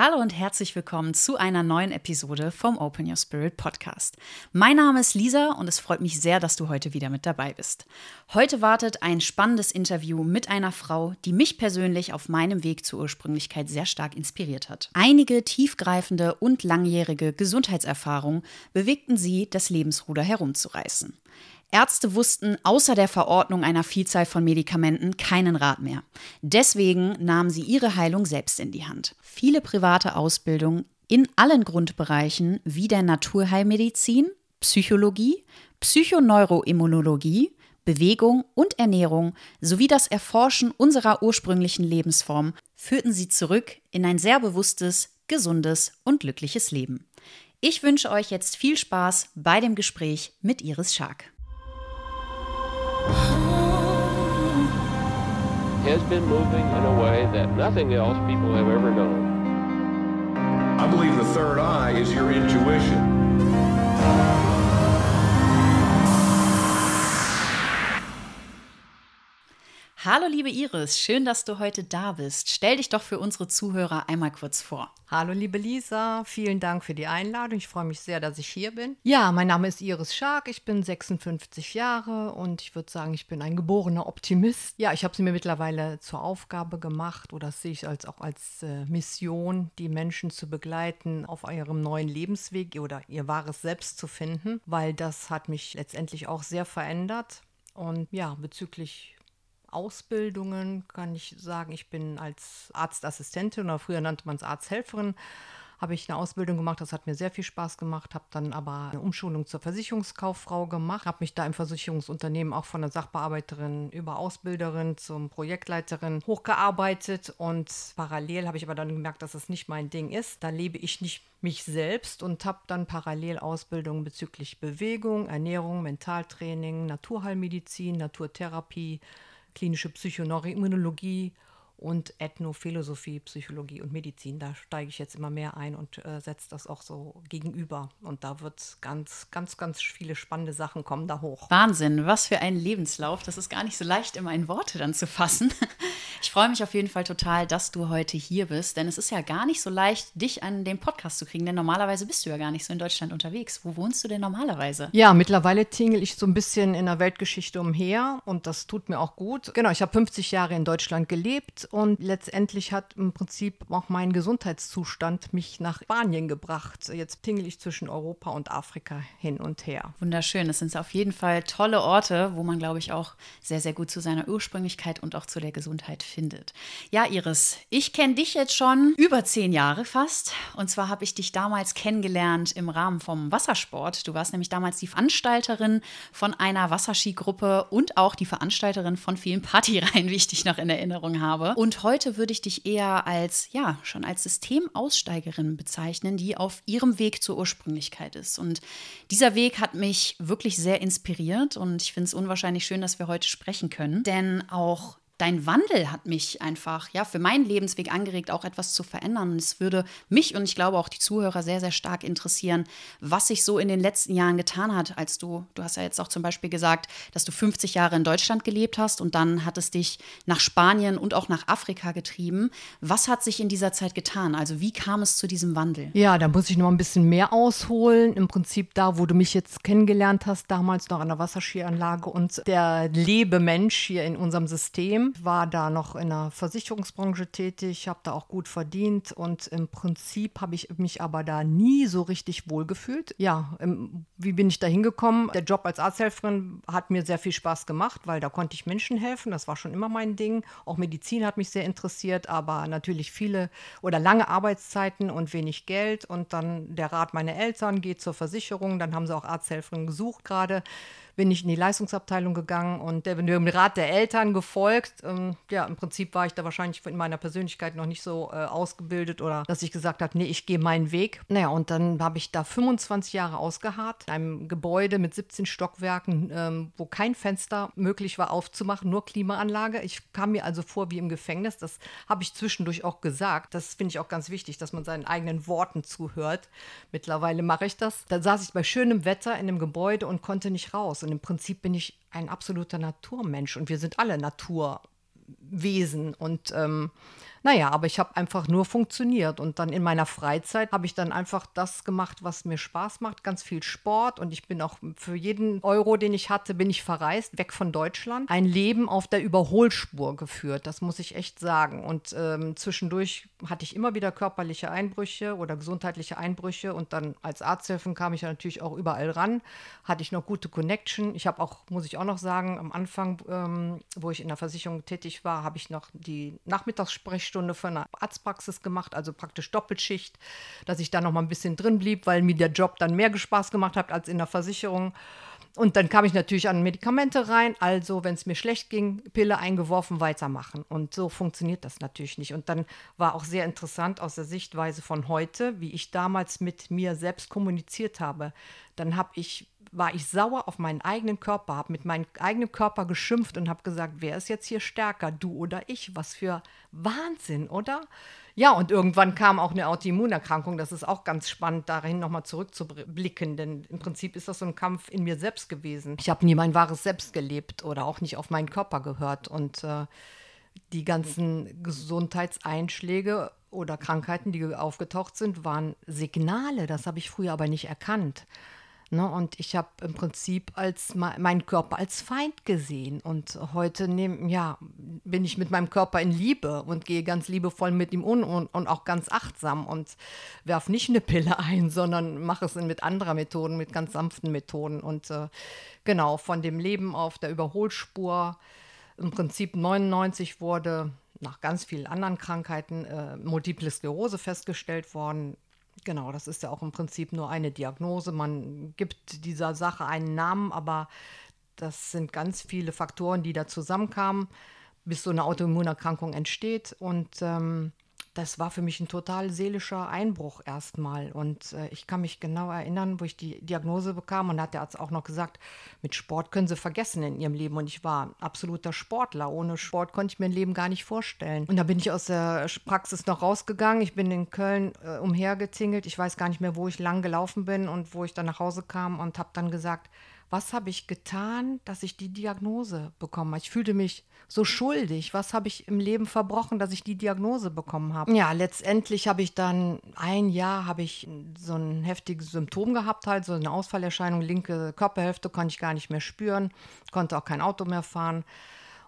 Hallo und herzlich willkommen zu einer neuen Episode vom Open Your Spirit Podcast. Mein Name ist Lisa und es freut mich sehr, dass du heute wieder mit dabei bist. Heute wartet ein spannendes Interview mit einer Frau, die mich persönlich auf meinem Weg zur Ursprünglichkeit sehr stark inspiriert hat. Einige tiefgreifende und langjährige Gesundheitserfahrungen bewegten sie, das Lebensruder herumzureißen. Ärzte wussten außer der Verordnung einer Vielzahl von Medikamenten keinen Rat mehr. Deswegen nahmen sie ihre Heilung selbst in die Hand. Viele private Ausbildungen in allen Grundbereichen wie der Naturheilmedizin, Psychologie, Psychoneuroimmunologie, Bewegung und Ernährung sowie das Erforschen unserer ursprünglichen Lebensform führten sie zurück in ein sehr bewusstes, gesundes und glückliches Leben. Ich wünsche euch jetzt viel Spaß bei dem Gespräch mit Iris Schark. Has been moving in a way that nothing else people have ever known. I believe the third eye is your intuition. Hallo liebe Iris, schön, dass du heute da bist. Stell dich doch für unsere Zuhörer einmal kurz vor. Hallo liebe Lisa, vielen Dank für die Einladung. Ich freue mich sehr, dass ich hier bin. Ja, mein Name ist Iris Schark, ich bin 56 Jahre und ich würde sagen, ich bin ein geborener Optimist. Ja, ich habe es mir mittlerweile zur Aufgabe gemacht oder das sehe ich als, auch als äh, Mission, die Menschen zu begleiten auf ihrem neuen Lebensweg oder ihr wahres Selbst zu finden, weil das hat mich letztendlich auch sehr verändert. Und ja, bezüglich Ausbildungen kann ich sagen, ich bin als Arztassistentin oder früher nannte man es Arzthelferin, habe ich eine Ausbildung gemacht. Das hat mir sehr viel Spaß gemacht, habe dann aber eine Umschulung zur Versicherungskauffrau gemacht, habe mich da im Versicherungsunternehmen auch von der Sachbearbeiterin über Ausbilderin zum Projektleiterin hochgearbeitet und parallel habe ich aber dann gemerkt, dass es nicht mein Ding ist. Da lebe ich nicht mich selbst und habe dann parallel Ausbildungen bezüglich Bewegung, Ernährung, Mentaltraining, Naturheilmedizin, Naturtherapie, klinische Psychoneuroimmunologie und Ethnophilosophie, Psychologie und Medizin. Da steige ich jetzt immer mehr ein und äh, setze das auch so gegenüber. Und da wird ganz, ganz, ganz viele spannende Sachen kommen da hoch. Wahnsinn, was für ein Lebenslauf. Das ist gar nicht so leicht, immer in Worte dann zu fassen. Ich freue mich auf jeden Fall total, dass du heute hier bist, denn es ist ja gar nicht so leicht, dich an den Podcast zu kriegen, denn normalerweise bist du ja gar nicht so in Deutschland unterwegs. Wo wohnst du denn normalerweise? Ja, mittlerweile tingel ich so ein bisschen in der Weltgeschichte umher und das tut mir auch gut. Genau, ich habe 50 Jahre in Deutschland gelebt und letztendlich hat im Prinzip auch mein Gesundheitszustand mich nach Spanien gebracht. Jetzt tingel ich zwischen Europa und Afrika hin und her. Wunderschön. Es sind auf jeden Fall tolle Orte, wo man, glaube ich, auch sehr, sehr gut zu seiner Ursprünglichkeit und auch zu der Gesundheit findet. Ja, Iris, ich kenne dich jetzt schon über zehn Jahre fast. Und zwar habe ich dich damals kennengelernt im Rahmen vom Wassersport. Du warst nämlich damals die Veranstalterin von einer Wasserskigruppe und auch die Veranstalterin von vielen Partyreihen, wie ich dich noch in Erinnerung habe. Und heute würde ich dich eher als, ja, schon als Systemaussteigerin bezeichnen, die auf ihrem Weg zur Ursprünglichkeit ist. Und dieser Weg hat mich wirklich sehr inspiriert und ich finde es unwahrscheinlich schön, dass wir heute sprechen können. Denn auch dein Wandel hat mich einfach, ja, für meinen Lebensweg angeregt, auch etwas zu verändern. Und es würde mich und ich glaube auch die Zuhörer sehr, sehr stark interessieren, was sich so in den letzten Jahren getan hat, als du, du hast ja jetzt auch zum Beispiel gesagt, dass du 50 Jahre in Deutschland gelebt hast und dann hat es dich nach Spanien und auch nach Afrika getrieben. Was hat sich in dieser Zeit getan? Also wie kam es zu diesem Wandel? Ja, da muss ich noch ein bisschen mehr ausholen. Im Prinzip da, wo du mich jetzt kennengelernt hast, damals noch an der Wasserskianlage und der Lebemensch hier in unserem System war da noch in der Versicherungsbranche tätig, habe da auch gut verdient und im Prinzip habe ich mich aber da nie so richtig wohlgefühlt. Ja, im, wie bin ich da hingekommen? Der Job als Arzthelferin hat mir sehr viel Spaß gemacht, weil da konnte ich Menschen helfen. Das war schon immer mein Ding. Auch Medizin hat mich sehr interessiert, aber natürlich viele oder lange Arbeitszeiten und wenig Geld. Und dann der Rat meiner Eltern geht zur Versicherung. Dann haben sie auch Arzthelferin gesucht gerade bin ich in die Leistungsabteilung gegangen und der, dem Rat der Eltern gefolgt. Ähm, ja, im Prinzip war ich da wahrscheinlich in meiner Persönlichkeit noch nicht so äh, ausgebildet oder dass ich gesagt habe, nee, ich gehe meinen Weg. Naja, und dann habe ich da 25 Jahre ausgeharrt, in einem Gebäude mit 17 Stockwerken, ähm, wo kein Fenster möglich war aufzumachen, nur Klimaanlage. Ich kam mir also vor wie im Gefängnis. Das habe ich zwischendurch auch gesagt. Das finde ich auch ganz wichtig, dass man seinen eigenen Worten zuhört. Mittlerweile mache ich das. Da saß ich bei schönem Wetter in dem Gebäude und konnte nicht raus. Und im Prinzip bin ich ein absoluter Naturmensch und wir sind alle Naturmenschen. Wesen und ähm, naja, aber ich habe einfach nur funktioniert. Und dann in meiner Freizeit habe ich dann einfach das gemacht, was mir Spaß macht. Ganz viel Sport. Und ich bin auch für jeden Euro, den ich hatte, bin ich verreist, weg von Deutschland. Ein Leben auf der Überholspur geführt. Das muss ich echt sagen. Und ähm, zwischendurch hatte ich immer wieder körperliche Einbrüche oder gesundheitliche Einbrüche. Und dann als Arzthilfen kam ich ja natürlich auch überall ran. Hatte ich noch gute Connection. Ich habe auch, muss ich auch noch sagen, am Anfang, ähm, wo ich in der Versicherung tätig war, habe ich noch die Nachmittagssprechstunde Sprechstunde für eine Arztpraxis gemacht, also praktisch Doppelschicht, dass ich da noch mal ein bisschen drin blieb, weil mir der Job dann mehr Spaß gemacht hat als in der Versicherung. Und dann kam ich natürlich an Medikamente rein. Also, wenn es mir schlecht ging, Pille eingeworfen, weitermachen. Und so funktioniert das natürlich nicht. Und dann war auch sehr interessant aus der Sichtweise von heute, wie ich damals mit mir selbst kommuniziert habe. Dann habe ich war ich sauer auf meinen eigenen Körper, habe mit meinem eigenen Körper geschimpft und habe gesagt, wer ist jetzt hier stärker, du oder ich? Was für Wahnsinn, oder? Ja, und irgendwann kam auch eine Autoimmunerkrankung. Das ist auch ganz spannend, dahin nochmal zurückzublicken, denn im Prinzip ist das so ein Kampf in mir selbst gewesen. Ich habe nie mein wahres Selbst gelebt oder auch nicht auf meinen Körper gehört. Und äh, die ganzen Gesundheitseinschläge oder Krankheiten, die aufgetaucht sind, waren Signale. Das habe ich früher aber nicht erkannt. Ne, und ich habe im Prinzip als meinen Körper als Feind gesehen. Und heute nehm, ja, bin ich mit meinem Körper in Liebe und gehe ganz liebevoll mit ihm um und, und auch ganz achtsam und werfe nicht eine Pille ein, sondern mache es mit anderen Methoden, mit ganz sanften Methoden. Und äh, genau, von dem Leben auf der Überholspur im Prinzip 99 wurde nach ganz vielen anderen Krankheiten äh, Multiple Sklerose festgestellt worden. Genau, das ist ja auch im Prinzip nur eine Diagnose. Man gibt dieser Sache einen Namen, aber das sind ganz viele Faktoren, die da zusammenkamen, bis so eine Autoimmunerkrankung entsteht. Und ähm, das war für mich ein total seelischer Einbruch erstmal. Und äh, ich kann mich genau erinnern, wo ich die Diagnose bekam. Und hat der Arzt auch noch gesagt, mit Sport können Sie vergessen in Ihrem Leben. Und ich war absoluter Sportler. Ohne Sport konnte ich mir ein Leben gar nicht vorstellen. Und da bin ich aus der Praxis noch rausgegangen. Ich bin in Köln äh, umhergetingelt. Ich weiß gar nicht mehr, wo ich lang gelaufen bin und wo ich dann nach Hause kam und habe dann gesagt, was habe ich getan, dass ich die Diagnose bekommen habe. Ich fühlte mich so schuldig. Was habe ich im Leben verbrochen, dass ich die Diagnose bekommen habe? Ja, letztendlich habe ich dann ein Jahr habe ich so ein heftiges Symptom gehabt, halt so eine Ausfallerscheinung, linke Körperhälfte konnte ich gar nicht mehr spüren, konnte auch kein Auto mehr fahren.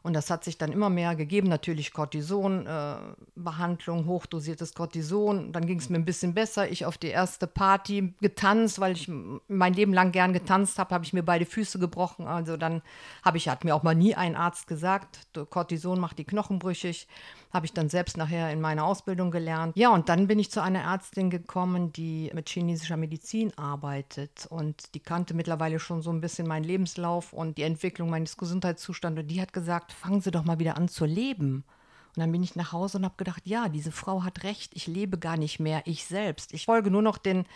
Und das hat sich dann immer mehr gegeben. Natürlich Cortisonbehandlung, äh, hochdosiertes Cortison. Dann ging es mir ein bisschen besser. Ich auf die erste Party getanzt, weil ich mein Leben lang gern getanzt habe, habe ich mir beide Füße gebrochen. Also dann habe ich, hat mir auch mal nie ein Arzt gesagt, Cortison macht die Knochen brüchig. Habe ich dann selbst nachher in meiner Ausbildung gelernt. Ja, und dann bin ich zu einer Ärztin gekommen, die mit chinesischer Medizin arbeitet. Und die kannte mittlerweile schon so ein bisschen meinen Lebenslauf und die Entwicklung meines Gesundheitszustandes. Und die hat gesagt, fangen Sie doch mal wieder an zu leben. Und dann bin ich nach Hause und habe gedacht, ja, diese Frau hat recht, ich lebe gar nicht mehr ich selbst. Ich folge nur noch den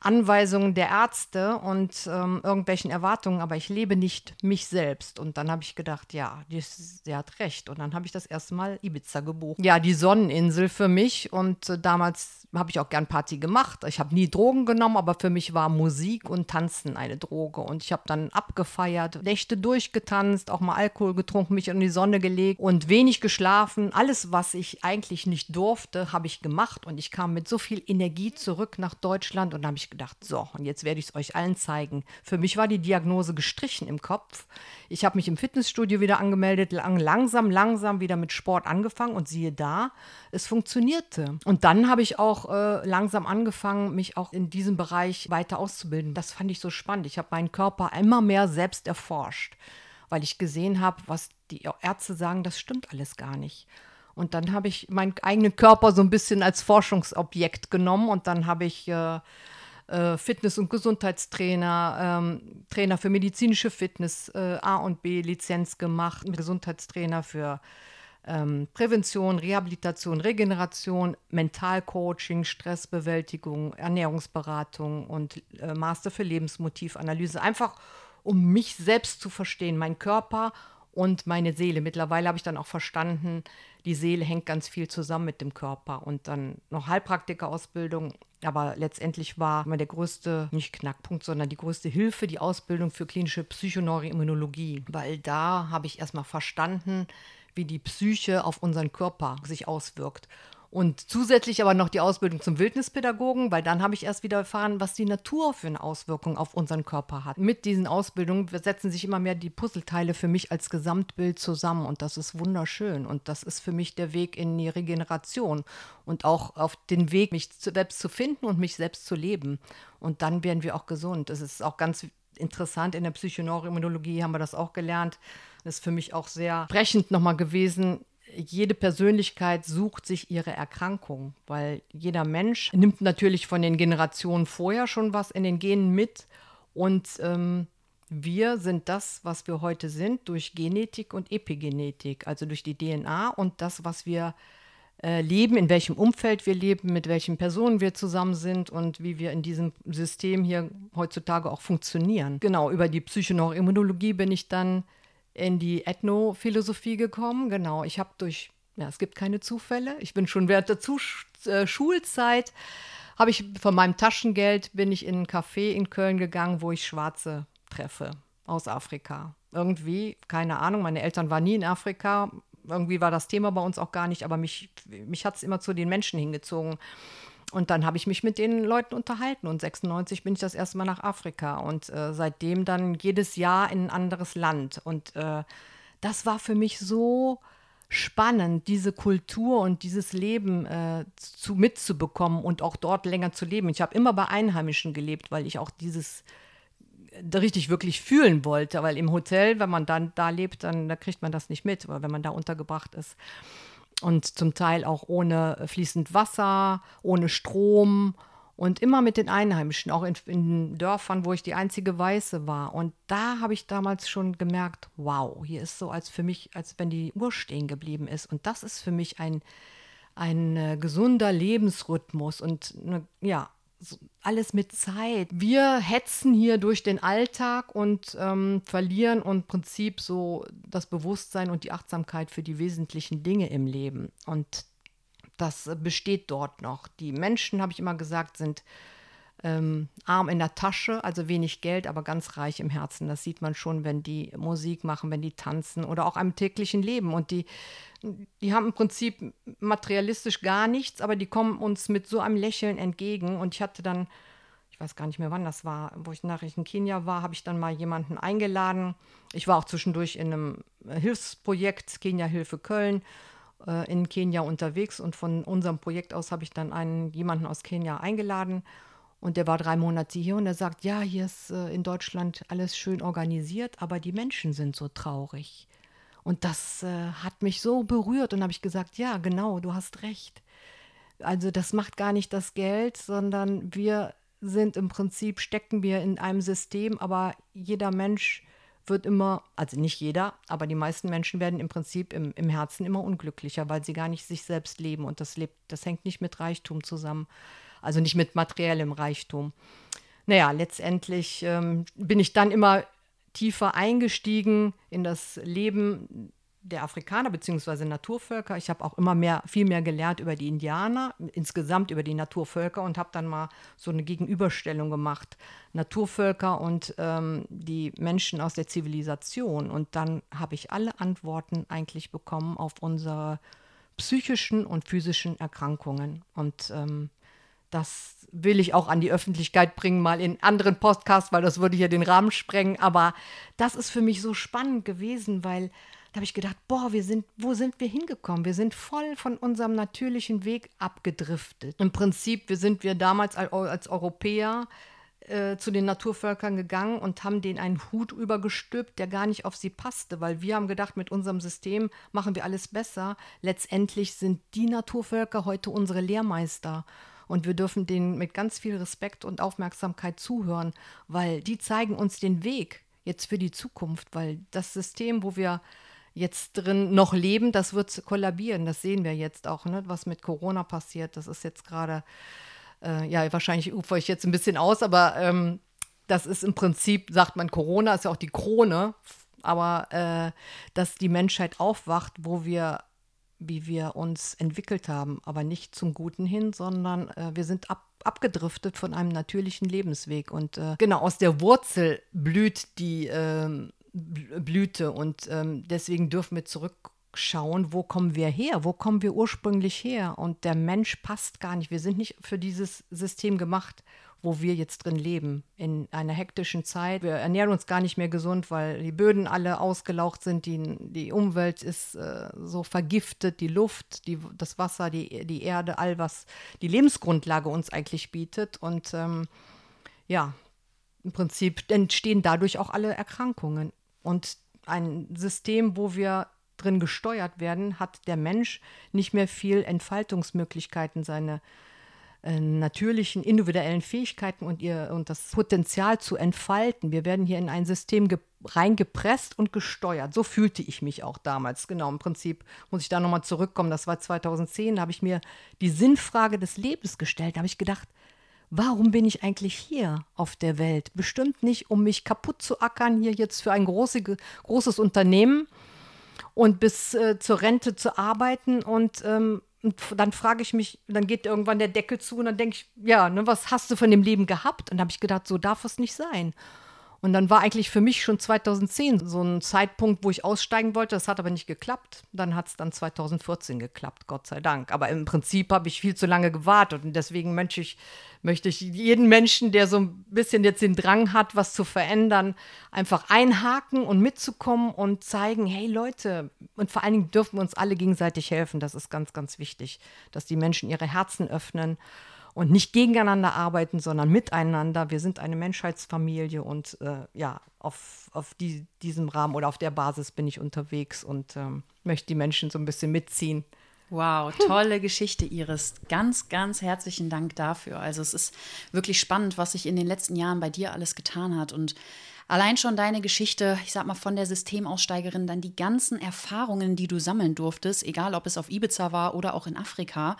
Anweisungen der Ärzte und ähm, irgendwelchen Erwartungen, aber ich lebe nicht mich selbst. Und dann habe ich gedacht, ja, die, die, hat recht. Und dann habe ich das erste Mal Ibiza gebucht. Ja, die Sonneninsel für mich. Und äh, damals habe ich auch gern Party gemacht. Ich habe nie Drogen genommen, aber für mich war Musik und Tanzen eine Droge. Und ich habe dann abgefeiert, Nächte durchgetanzt, auch mal Alkohol getrunken, mich in die Sonne gelegt und wenig geschlafen. Alles, was ich eigentlich nicht durfte, habe ich gemacht. Und ich kam mit so viel Energie zurück nach Deutschland und habe ich gedacht, so, und jetzt werde ich es euch allen zeigen. Für mich war die Diagnose gestrichen im Kopf. Ich habe mich im Fitnessstudio wieder angemeldet, lang, langsam, langsam wieder mit Sport angefangen und siehe da, es funktionierte. Und dann habe ich auch äh, langsam angefangen, mich auch in diesem Bereich weiter auszubilden. Das fand ich so spannend. Ich habe meinen Körper immer mehr selbst erforscht, weil ich gesehen habe, was die Ärzte sagen, das stimmt alles gar nicht. Und dann habe ich meinen eigenen Körper so ein bisschen als Forschungsobjekt genommen und dann habe ich äh, äh, Fitness- und Gesundheitstrainer, ähm, Trainer für medizinische Fitness, äh, A und B Lizenz gemacht, Gesundheitstrainer für ähm, Prävention, Rehabilitation, Regeneration, Mentalcoaching, Stressbewältigung, Ernährungsberatung und äh, Master für Lebensmotivanalyse. Einfach um mich selbst zu verstehen, mein Körper und meine Seele. Mittlerweile habe ich dann auch verstanden, die Seele hängt ganz viel zusammen mit dem Körper. Und dann noch Heilpraktikerausbildung. Aber letztendlich war immer der größte, nicht Knackpunkt, sondern die größte Hilfe die Ausbildung für klinische Psychoneuroimmunologie. Weil da habe ich erstmal verstanden, wie die Psyche auf unseren Körper sich auswirkt. Und zusätzlich aber noch die Ausbildung zum Wildnispädagogen, weil dann habe ich erst wieder erfahren, was die Natur für eine Auswirkung auf unseren Körper hat. Mit diesen Ausbildungen setzen sich immer mehr die Puzzleteile für mich als Gesamtbild zusammen und das ist wunderschön. Und das ist für mich der Weg in die Regeneration und auch auf den Weg, mich selbst zu finden und mich selbst zu leben. Und dann werden wir auch gesund. Es ist auch ganz interessant, in der Psychoneuroimmunologie haben wir das auch gelernt. Das ist für mich auch sehr brechend nochmal gewesen jede Persönlichkeit sucht sich ihre Erkrankung, weil jeder Mensch nimmt natürlich von den Generationen vorher schon was in den Genen mit und ähm, wir sind das, was wir heute sind, durch Genetik und Epigenetik, also durch die DNA und das, was wir äh, leben, in welchem Umfeld wir leben, mit welchen Personen wir zusammen sind und wie wir in diesem System hier heutzutage auch funktionieren. Genau, über die Psychoneuroimmunologie bin ich dann in die Ethnophilosophie gekommen. Genau, ich habe durch, ja, es gibt keine Zufälle. Ich bin schon während der Zus äh, Schulzeit, habe ich von meinem Taschengeld, bin ich in ein Café in Köln gegangen, wo ich Schwarze treffe aus Afrika. Irgendwie, keine Ahnung, meine Eltern waren nie in Afrika. Irgendwie war das Thema bei uns auch gar nicht, aber mich, mich hat es immer zu den Menschen hingezogen. Und dann habe ich mich mit den Leuten unterhalten und 96 bin ich das erste Mal nach Afrika und äh, seitdem dann jedes Jahr in ein anderes Land. Und äh, das war für mich so spannend, diese Kultur und dieses Leben äh, zu, mitzubekommen und auch dort länger zu leben. Ich habe immer bei Einheimischen gelebt, weil ich auch dieses äh, richtig wirklich fühlen wollte, weil im Hotel, wenn man dann da lebt, dann da kriegt man das nicht mit, oder wenn man da untergebracht ist und zum Teil auch ohne fließend Wasser, ohne Strom und immer mit den Einheimischen, auch in, in, Dörfern, wo ich die einzige Weiße war. Und da habe ich damals schon gemerkt, wow, hier ist so als für mich, als wenn die Uhr stehen geblieben ist. Und das ist für mich ein, ein äh, gesunder Lebensrhythmus und eine, ja, alles mit Zeit. Wir hetzen hier durch den Alltag und ähm, verlieren im Prinzip so das Bewusstsein und die Achtsamkeit für die wesentlichen Dinge im Leben. Und das besteht dort noch. Die Menschen, habe ich immer gesagt, sind ähm, arm in der Tasche, also wenig Geld, aber ganz reich im Herzen. Das sieht man schon, wenn die Musik machen, wenn die tanzen oder auch am täglichen Leben. Und die, die haben im Prinzip materialistisch gar nichts, aber die kommen uns mit so einem Lächeln entgegen. Und ich hatte dann, ich weiß gar nicht mehr, wann das war, wo ich nachher in Kenia war, habe ich dann mal jemanden eingeladen. Ich war auch zwischendurch in einem Hilfsprojekt Kenia Hilfe Köln äh, in Kenia unterwegs und von unserem Projekt aus habe ich dann einen jemanden aus Kenia eingeladen und der war drei Monate hier und er sagt, ja, hier ist äh, in Deutschland alles schön organisiert, aber die Menschen sind so traurig. Und das äh, hat mich so berührt und habe ich gesagt, ja, genau, du hast recht. Also das macht gar nicht das Geld, sondern wir sind im Prinzip, stecken wir in einem System, aber jeder Mensch wird immer, also nicht jeder, aber die meisten Menschen werden im Prinzip im, im Herzen immer unglücklicher, weil sie gar nicht sich selbst leben. Und das lebt, das hängt nicht mit Reichtum zusammen also nicht mit materiellem Reichtum. Naja, letztendlich ähm, bin ich dann immer tiefer eingestiegen in das Leben der Afrikaner bzw. Naturvölker. Ich habe auch immer mehr, viel mehr gelernt über die Indianer, insgesamt über die Naturvölker und habe dann mal so eine Gegenüberstellung gemacht. Naturvölker und ähm, die Menschen aus der Zivilisation. Und dann habe ich alle Antworten eigentlich bekommen auf unsere psychischen und physischen Erkrankungen. Und ähm, das will ich auch an die Öffentlichkeit bringen, mal in anderen Podcasts, weil das würde hier den Rahmen sprengen. Aber das ist für mich so spannend gewesen, weil da habe ich gedacht, boah, wir sind, wo sind wir hingekommen? Wir sind voll von unserem natürlichen Weg abgedriftet. Im Prinzip, wir sind wir damals als, Europäer äh, zu den Naturvölkern gegangen und haben denen einen Hut übergestülpt, der gar nicht auf sie passte, weil wir haben gedacht, mit unserem System machen wir alles besser. Letztendlich sind die Naturvölker heute unsere Lehrmeister. Und wir dürfen denen mit ganz viel Respekt und Aufmerksamkeit zuhören, weil die zeigen uns den Weg jetzt für die Zukunft, weil das System, wo wir jetzt drin noch leben, das wird kollabieren. Das sehen wir jetzt auch, ne? was mit Corona passiert. Das ist jetzt gerade, äh, ja, wahrscheinlich ufer ich jetzt ein bisschen aus, aber ähm, das ist im Prinzip, sagt man, Corona ist ja auch die Krone, aber äh, dass die Menschheit aufwacht, wo wir wie wir uns entwickelt haben, aber nicht zum Guten hin, sondern äh, wir sind ab, abgedriftet von einem natürlichen Lebensweg. Und äh, genau aus der Wurzel blüht die äh, Blüte und ähm, deswegen dürfen wir zurück schauen, wo kommen wir her, wo kommen wir ursprünglich her. Und der Mensch passt gar nicht. Wir sind nicht für dieses System gemacht, wo wir jetzt drin leben, in einer hektischen Zeit. Wir ernähren uns gar nicht mehr gesund, weil die Böden alle ausgelaucht sind, die, die Umwelt ist äh, so vergiftet, die Luft, die, das Wasser, die, die Erde, all was die Lebensgrundlage uns eigentlich bietet. Und ähm, ja, im Prinzip entstehen dadurch auch alle Erkrankungen. Und ein System, wo wir drin gesteuert werden, hat der Mensch nicht mehr viel Entfaltungsmöglichkeiten, seine natürlichen individuellen Fähigkeiten und, ihr, und das Potenzial zu entfalten. Wir werden hier in ein System reingepresst und gesteuert. So fühlte ich mich auch damals. Genau, im Prinzip muss ich da nochmal zurückkommen. Das war 2010, da habe ich mir die Sinnfrage des Lebens gestellt. Da habe ich gedacht, warum bin ich eigentlich hier auf der Welt? Bestimmt nicht, um mich kaputt zu ackern, hier jetzt für ein große, großes Unternehmen und bis äh, zur Rente zu arbeiten und ähm, und dann frage ich mich, dann geht irgendwann der Deckel zu und dann denke ich, ja, ne, was hast du von dem Leben gehabt? Und da habe ich gedacht, so darf es nicht sein. Und dann war eigentlich für mich schon 2010 so ein Zeitpunkt, wo ich aussteigen wollte. Das hat aber nicht geklappt. Dann hat es dann 2014 geklappt, Gott sei Dank. Aber im Prinzip habe ich viel zu lange gewartet. Und deswegen möchte ich, möchte ich jeden Menschen, der so ein bisschen jetzt den Drang hat, was zu verändern, einfach einhaken und mitzukommen und zeigen, hey Leute, und vor allen Dingen dürfen wir uns alle gegenseitig helfen. Das ist ganz, ganz wichtig, dass die Menschen ihre Herzen öffnen und nicht gegeneinander arbeiten, sondern miteinander. Wir sind eine Menschheitsfamilie und äh, ja, auf, auf die, diesem Rahmen oder auf der Basis bin ich unterwegs und ähm, möchte die Menschen so ein bisschen mitziehen. Wow, tolle Geschichte, Iris. Ganz, ganz herzlichen Dank dafür. Also es ist wirklich spannend, was sich in den letzten Jahren bei dir alles getan hat und Allein schon deine Geschichte, ich sag mal von der Systemaussteigerin, dann die ganzen Erfahrungen, die du sammeln durftest, egal ob es auf Ibiza war oder auch in Afrika,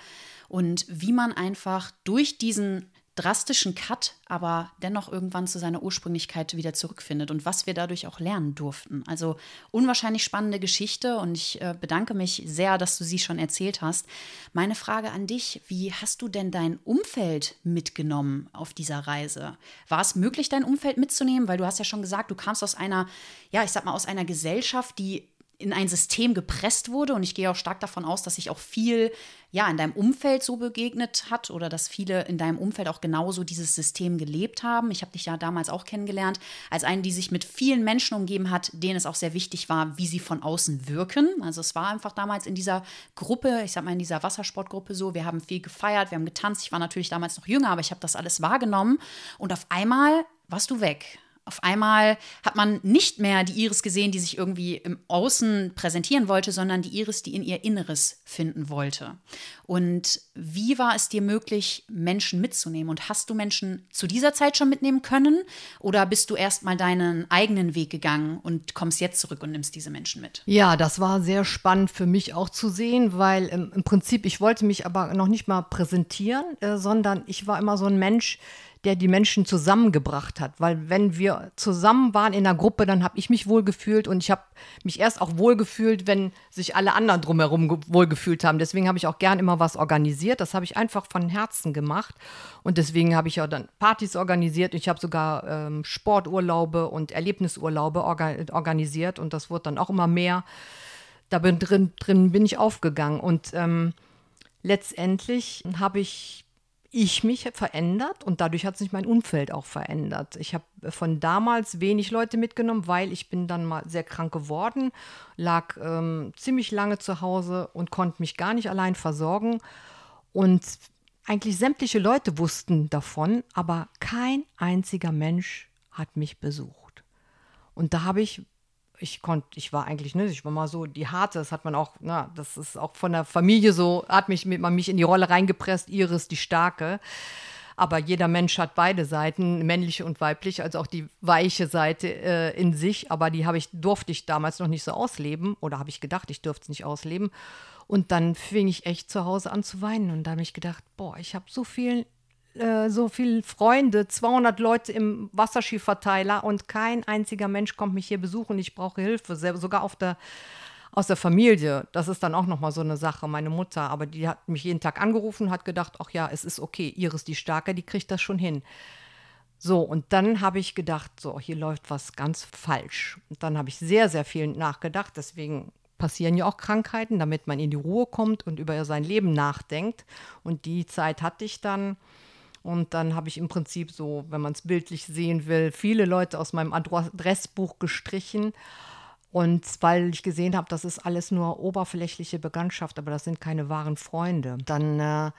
und wie man einfach durch diesen drastischen Cut, aber dennoch irgendwann zu seiner Ursprünglichkeit wieder zurückfindet und was wir dadurch auch lernen durften. Also unwahrscheinlich spannende Geschichte und ich äh, bedanke mich sehr, dass du sie schon erzählt hast. Meine Frage an dich, wie hast du denn dein Umfeld mitgenommen auf dieser Reise? War es möglich, dein Umfeld mitzunehmen? Weil du hast ja schon gesagt, du kamst aus einer, ja, ich sag mal, aus einer Gesellschaft, die in ein System gepresst wurde. Und ich gehe auch stark davon aus, dass sich auch viel ja in deinem Umfeld so begegnet hat oder dass viele in deinem Umfeld auch genauso dieses System gelebt haben. Ich habe dich ja damals auch kennengelernt als eine, die sich mit vielen Menschen umgeben hat, denen es auch sehr wichtig war, wie sie von außen wirken. Also es war einfach damals in dieser Gruppe, ich sag mal in dieser Wassersportgruppe so, wir haben viel gefeiert, wir haben getanzt. Ich war natürlich damals noch jünger, aber ich habe das alles wahrgenommen und auf einmal warst du weg auf einmal hat man nicht mehr die Iris gesehen, die sich irgendwie im Außen präsentieren wollte, sondern die Iris, die in ihr Inneres finden wollte. Und wie war es dir möglich, Menschen mitzunehmen? Und hast du Menschen zu dieser Zeit schon mitnehmen können? Oder bist du erst mal deinen eigenen Weg gegangen und kommst jetzt zurück und nimmst diese Menschen mit? Ja, das war sehr spannend für mich auch zu sehen, weil im, im Prinzip, ich wollte mich aber noch nicht mal präsentieren, äh, sondern ich war immer so ein Mensch, der die Menschen zusammengebracht hat. Weil wenn wir zusammen waren in einer Gruppe, dann habe ich mich wohlgefühlt und ich habe mich erst auch wohlgefühlt, wenn sich alle anderen drumherum wohlgefühlt haben. Deswegen habe ich auch gern immer was organisiert. Das habe ich einfach von Herzen gemacht. Und deswegen habe ich auch dann Partys organisiert. Ich habe sogar ähm, Sporturlaube und Erlebnisurlaube orga organisiert und das wurde dann auch immer mehr. Da bin drin, drin bin ich aufgegangen. Und ähm, letztendlich habe ich ich mich verändert und dadurch hat sich mein Umfeld auch verändert. Ich habe von damals wenig Leute mitgenommen, weil ich bin dann mal sehr krank geworden, lag ähm, ziemlich lange zu Hause und konnte mich gar nicht allein versorgen. Und eigentlich sämtliche Leute wussten davon, aber kein einziger Mensch hat mich besucht. Und da habe ich ich konnte, ich war eigentlich, ne, ich war mal so die harte, das hat man auch, na, das ist auch von der Familie so, hat mich mit man mich in die Rolle reingepresst, Iris die starke. Aber jeder Mensch hat beide Seiten, männliche und weibliche, also auch die weiche Seite äh, in sich. Aber die habe ich, durfte ich damals noch nicht so ausleben oder habe ich gedacht, ich dürfte es nicht ausleben. Und dann fing ich echt zu Hause an zu weinen und da habe ich gedacht, boah, ich habe so viel äh, so viele Freunde, 200 Leute im Wasserskiverteiler und kein einziger Mensch kommt mich hier besuchen. Ich brauche Hilfe, sogar auf der, aus der Familie. Das ist dann auch nochmal so eine Sache. Meine Mutter, aber die hat mich jeden Tag angerufen hat gedacht, ach ja, es ist okay, Iris die Starke, die kriegt das schon hin. So, und dann habe ich gedacht, so, hier läuft was ganz falsch. Und dann habe ich sehr, sehr viel nachgedacht. Deswegen passieren ja auch Krankheiten, damit man in die Ruhe kommt und über sein Leben nachdenkt. Und die Zeit hatte ich dann. Und dann habe ich im Prinzip so, wenn man es bildlich sehen will, viele Leute aus meinem Adressbuch gestrichen. Und weil ich gesehen habe, das ist alles nur oberflächliche Bekanntschaft, aber das sind keine wahren Freunde. Dann äh,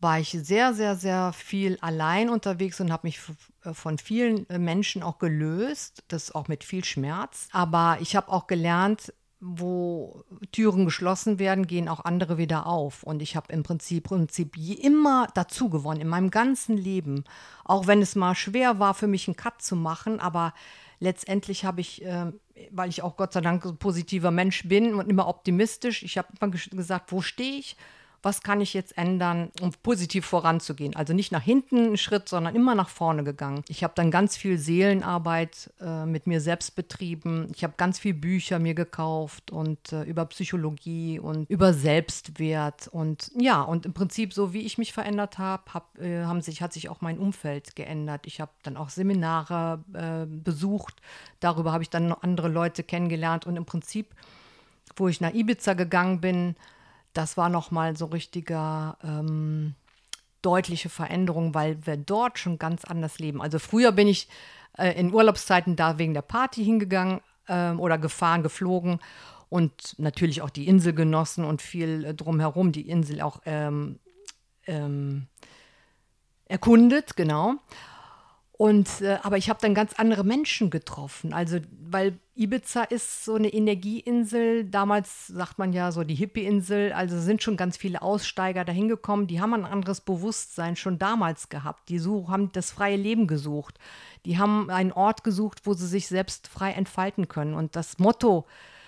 war ich sehr, sehr, sehr viel allein unterwegs und habe mich äh, von vielen äh, Menschen auch gelöst. Das auch mit viel Schmerz. Aber ich habe auch gelernt, wo Türen geschlossen werden, gehen auch andere wieder auf. Und ich habe im Prinzip, Prinzip immer dazu gewonnen, in meinem ganzen Leben. Auch wenn es mal schwer war, für mich einen Cut zu machen, aber letztendlich habe ich, äh, weil ich auch Gott sei Dank ein positiver Mensch bin und immer optimistisch, ich habe immer gesagt, wo stehe ich? Was kann ich jetzt ändern, um positiv voranzugehen. Also nicht nach hinten einen Schritt, sondern immer nach vorne gegangen. Ich habe dann ganz viel Seelenarbeit äh, mit mir selbst betrieben. Ich habe ganz viel Bücher mir gekauft und äh, über Psychologie und über Selbstwert und ja, und im Prinzip so wie ich mich verändert habe, hab, äh, haben sich, hat sich auch mein Umfeld geändert. Ich habe dann auch Seminare äh, besucht. Darüber habe ich dann noch andere Leute kennengelernt und im Prinzip, wo ich nach Ibiza gegangen bin, das war nochmal so richtiger ähm, deutliche Veränderung, weil wir dort schon ganz anders leben. Also früher bin ich äh, in Urlaubszeiten da wegen der Party hingegangen äh, oder gefahren, geflogen und natürlich auch die Insel genossen und viel äh, drumherum die Insel auch ähm, ähm, erkundet, genau. Und äh, aber ich habe dann ganz andere Menschen getroffen. Also, weil Ibiza ist so eine Energieinsel. Damals sagt man ja so die Hippie-Insel. Also sind schon ganz viele Aussteiger dahin gekommen. Die haben ein anderes Bewusstsein schon damals gehabt. Die such, haben das freie Leben gesucht. Die haben einen Ort gesucht, wo sie sich selbst frei entfalten können. Und das Motto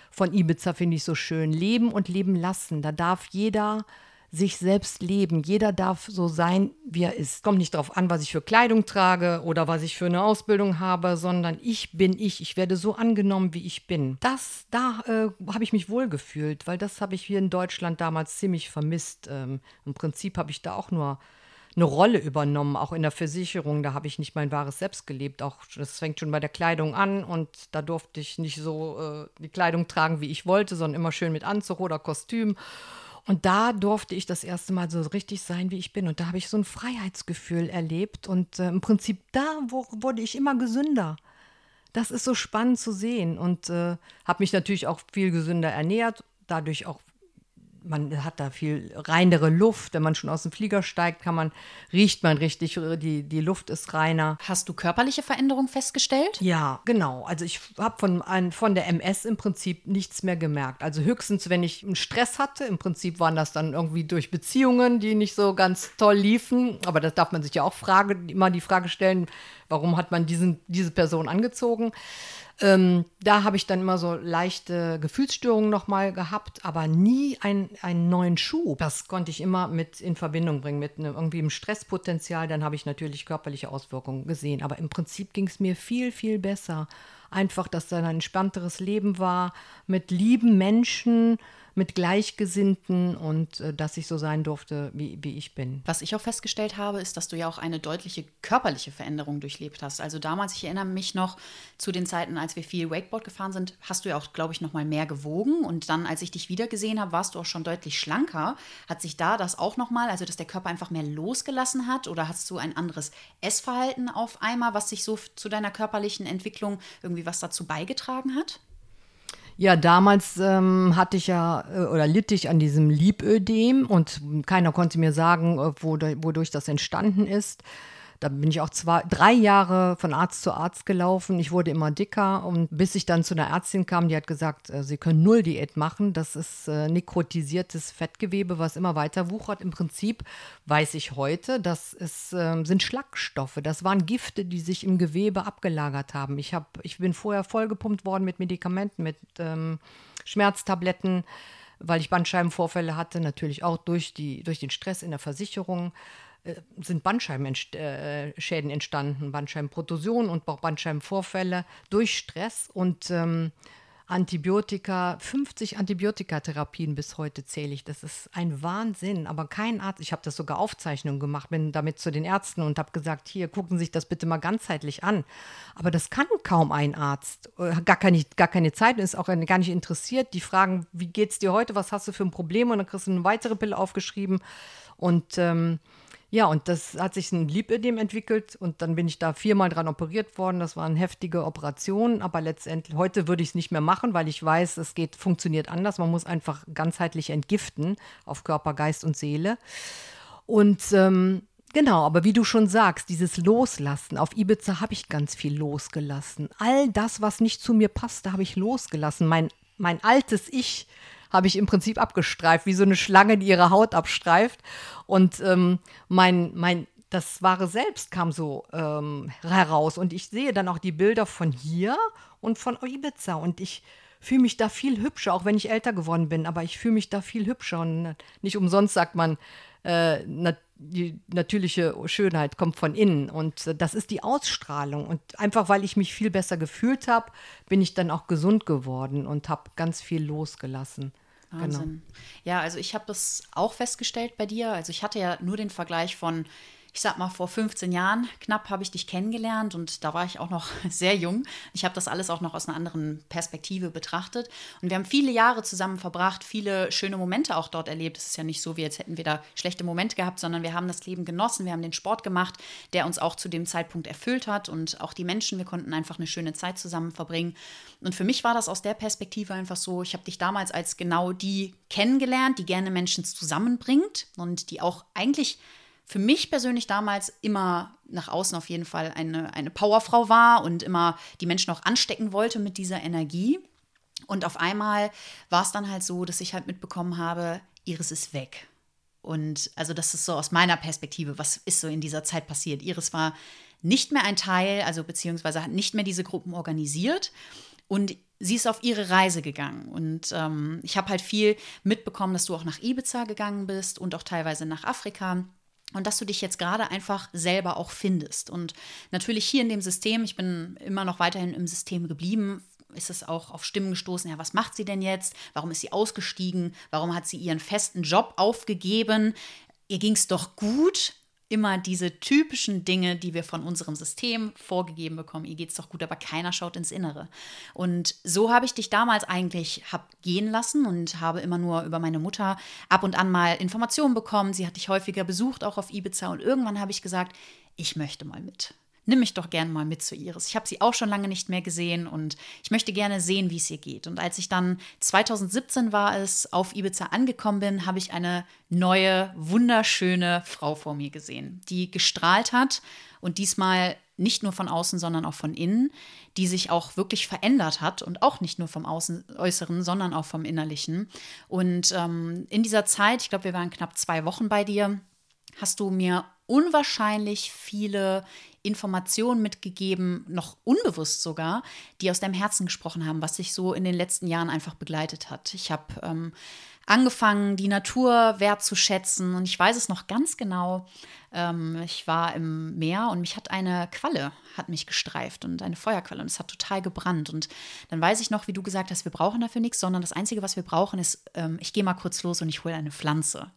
von Ibiza finde ich so schön: Leben und leben lassen. Da darf jeder sich selbst leben. Jeder darf so sein, wie er ist. Kommt nicht darauf an, was ich für Kleidung trage oder was ich für eine Ausbildung habe, sondern ich bin ich. Ich werde so angenommen, wie ich bin. Das, da äh, habe ich mich wohl gefühlt, weil das habe ich hier in Deutschland damals ziemlich vermisst. Ähm, Im Prinzip habe ich da auch nur eine Rolle übernommen, auch in der Versicherung. Da habe ich nicht mein wahres Selbst gelebt. Auch das fängt schon bei der Kleidung an und da durfte ich nicht so äh, die Kleidung tragen, wie ich wollte, sondern immer schön mit Anzug oder Kostüm. Und da durfte ich das erste Mal so richtig sein, wie ich bin. Und da habe ich so ein Freiheitsgefühl erlebt. Und äh, im Prinzip da wo, wurde ich immer gesünder. Das ist so spannend zu sehen. Und äh, habe mich natürlich auch viel gesünder ernährt, dadurch auch man hat da viel reinere Luft. Wenn man schon aus dem Flieger steigt, kann man, riecht man richtig, die, die Luft ist reiner. Hast du körperliche Veränderungen festgestellt? Ja, genau. Also ich habe von, von der MS im Prinzip nichts mehr gemerkt. Also höchstens, wenn ich einen Stress hatte, im Prinzip waren das dann irgendwie durch Beziehungen, die nicht so ganz toll liefen. Aber das darf man sich ja auch Frage, immer die Frage stellen, warum hat man diesen, diese Person angezogen? Ähm, da habe ich dann immer so leichte Gefühlsstörungen nochmal gehabt, aber nie ein, einen neuen Schub. Das konnte ich immer mit in Verbindung bringen, mit einem, irgendwie einem Stresspotenzial. Dann habe ich natürlich körperliche Auswirkungen gesehen. Aber im Prinzip ging es mir viel, viel besser. Einfach, dass da ein entspannteres Leben war, mit lieben Menschen, mit Gleichgesinnten und äh, dass ich so sein durfte, wie, wie ich bin. Was ich auch festgestellt habe, ist, dass du ja auch eine deutliche körperliche Veränderung durchlebt hast. Also damals, ich erinnere mich noch zu den Zeiten, als wir viel Wakeboard gefahren sind, hast du ja auch, glaube ich, noch mal mehr gewogen. Und dann, als ich dich wiedergesehen habe, warst du auch schon deutlich schlanker. Hat sich da das auch noch mal, also dass der Körper einfach mehr losgelassen hat? Oder hast du ein anderes Essverhalten auf einmal, was sich so zu deiner körperlichen Entwicklung irgendwie was dazu beigetragen hat? Ja, damals ähm, hatte ich ja äh, oder litt ich an diesem Liebödem und keiner konnte mir sagen, äh, wodurch das entstanden ist. Da bin ich auch zwei, drei Jahre von Arzt zu Arzt gelaufen. Ich wurde immer dicker und bis ich dann zu einer Ärztin kam, die hat gesagt, äh, sie können null Diät machen. Das ist äh, nekrotisiertes Fettgewebe, was immer weiter wuchert. Im Prinzip weiß ich heute, das äh, sind Schlagstoffe. Das waren Gifte, die sich im Gewebe abgelagert haben. Ich, hab, ich bin vorher vollgepumpt worden mit Medikamenten, mit ähm, Schmerztabletten weil ich Bandscheibenvorfälle hatte, natürlich auch durch, die, durch den Stress in der Versicherung. Äh, sind Bandscheibenschäden entstanden, Bandscheibenprotusion und auch Bandscheibenvorfälle durch Stress. Und ähm, Antibiotika, 50 Antibiotikatherapien bis heute zähle ich. Das ist ein Wahnsinn. Aber kein Arzt, ich habe das sogar Aufzeichnungen gemacht, bin damit zu den Ärzten und habe gesagt, hier, gucken Sie sich das bitte mal ganzheitlich an. Aber das kann kaum ein Arzt. Äh, gar keine, gar keine Zeit, ist auch gar nicht interessiert. Die fragen, wie geht es dir heute, was hast du für ein Problem? Und dann kriegst du eine weitere Pille aufgeschrieben. Und ähm, ja, und das hat sich ein Lipödem entwickelt und dann bin ich da viermal dran operiert worden. Das waren heftige Operationen, aber letztendlich, heute würde ich es nicht mehr machen, weil ich weiß, es geht, funktioniert anders. Man muss einfach ganzheitlich entgiften auf Körper, Geist und Seele. Und ähm, Genau, aber wie du schon sagst, dieses Loslassen. Auf Ibiza habe ich ganz viel losgelassen. All das, was nicht zu mir passte, habe ich losgelassen. Mein, mein altes Ich habe ich im Prinzip abgestreift, wie so eine Schlange, die ihre Haut abstreift. Und ähm, mein, mein, das wahre Selbst kam so ähm, heraus. Und ich sehe dann auch die Bilder von hier und von Ibiza. Und ich fühle mich da viel hübscher, auch wenn ich älter geworden bin. Aber ich fühle mich da viel hübscher. Und nicht umsonst sagt man, äh, nat die natürliche Schönheit kommt von innen und äh, das ist die Ausstrahlung. Und einfach weil ich mich viel besser gefühlt habe, bin ich dann auch gesund geworden und habe ganz viel losgelassen. Wahnsinn. Genau. Ja, also ich habe das auch festgestellt bei dir. Also ich hatte ja nur den Vergleich von ich sag mal, vor 15 Jahren knapp habe ich dich kennengelernt und da war ich auch noch sehr jung. Ich habe das alles auch noch aus einer anderen Perspektive betrachtet. Und wir haben viele Jahre zusammen verbracht, viele schöne Momente auch dort erlebt. Es ist ja nicht so, wie jetzt hätten wir da schlechte Momente gehabt, sondern wir haben das Leben genossen, wir haben den Sport gemacht, der uns auch zu dem Zeitpunkt erfüllt hat und auch die Menschen, wir konnten einfach eine schöne Zeit zusammen verbringen. Und für mich war das aus der Perspektive einfach so, ich habe dich damals als genau die kennengelernt, die gerne Menschen zusammenbringt und die auch eigentlich für mich persönlich damals immer nach außen auf jeden Fall eine, eine Powerfrau war und immer die Menschen auch anstecken wollte mit dieser Energie. Und auf einmal war es dann halt so, dass ich halt mitbekommen habe, Iris ist weg. Und also das ist so aus meiner Perspektive, was ist so in dieser Zeit passiert. Iris war nicht mehr ein Teil, also beziehungsweise hat nicht mehr diese Gruppen organisiert. Und sie ist auf ihre Reise gegangen. Und ähm, ich habe halt viel mitbekommen, dass du auch nach Ibiza gegangen bist und auch teilweise nach Afrika. Und dass du dich jetzt gerade einfach selber auch findest. Und natürlich hier in dem System, ich bin immer noch weiterhin im System geblieben, ist es auch auf Stimmen gestoßen, ja, was macht sie denn jetzt? Warum ist sie ausgestiegen? Warum hat sie ihren festen Job aufgegeben? Ihr ging es doch gut immer diese typischen Dinge, die wir von unserem System vorgegeben bekommen. Ihr geht es doch gut, aber keiner schaut ins Innere. Und so habe ich dich damals eigentlich hab gehen lassen und habe immer nur über meine Mutter ab und an mal Informationen bekommen. Sie hat dich häufiger besucht, auch auf Ibiza. Und irgendwann habe ich gesagt, ich möchte mal mit nimm mich doch gerne mal mit zu Iris. Ich habe sie auch schon lange nicht mehr gesehen und ich möchte gerne sehen, wie es ihr geht. Und als ich dann 2017 war es, auf Ibiza angekommen bin, habe ich eine neue, wunderschöne Frau vor mir gesehen, die gestrahlt hat und diesmal nicht nur von außen, sondern auch von innen, die sich auch wirklich verändert hat und auch nicht nur vom Außen, Äußeren, sondern auch vom Innerlichen. Und ähm, in dieser Zeit, ich glaube, wir waren knapp zwei Wochen bei dir, hast du mir unwahrscheinlich viele Informationen mitgegeben, noch unbewusst sogar, die aus deinem Herzen gesprochen haben, was sich so in den letzten Jahren einfach begleitet hat. Ich habe ähm, angefangen, die Natur wertzuschätzen und ich weiß es noch ganz genau. Ähm, ich war im Meer und mich hat eine Qualle, hat mich gestreift und eine Feuerqualle und es hat total gebrannt. Und dann weiß ich noch, wie du gesagt hast, wir brauchen dafür nichts, sondern das Einzige, was wir brauchen, ist, ähm, ich gehe mal kurz los und ich hole eine Pflanze.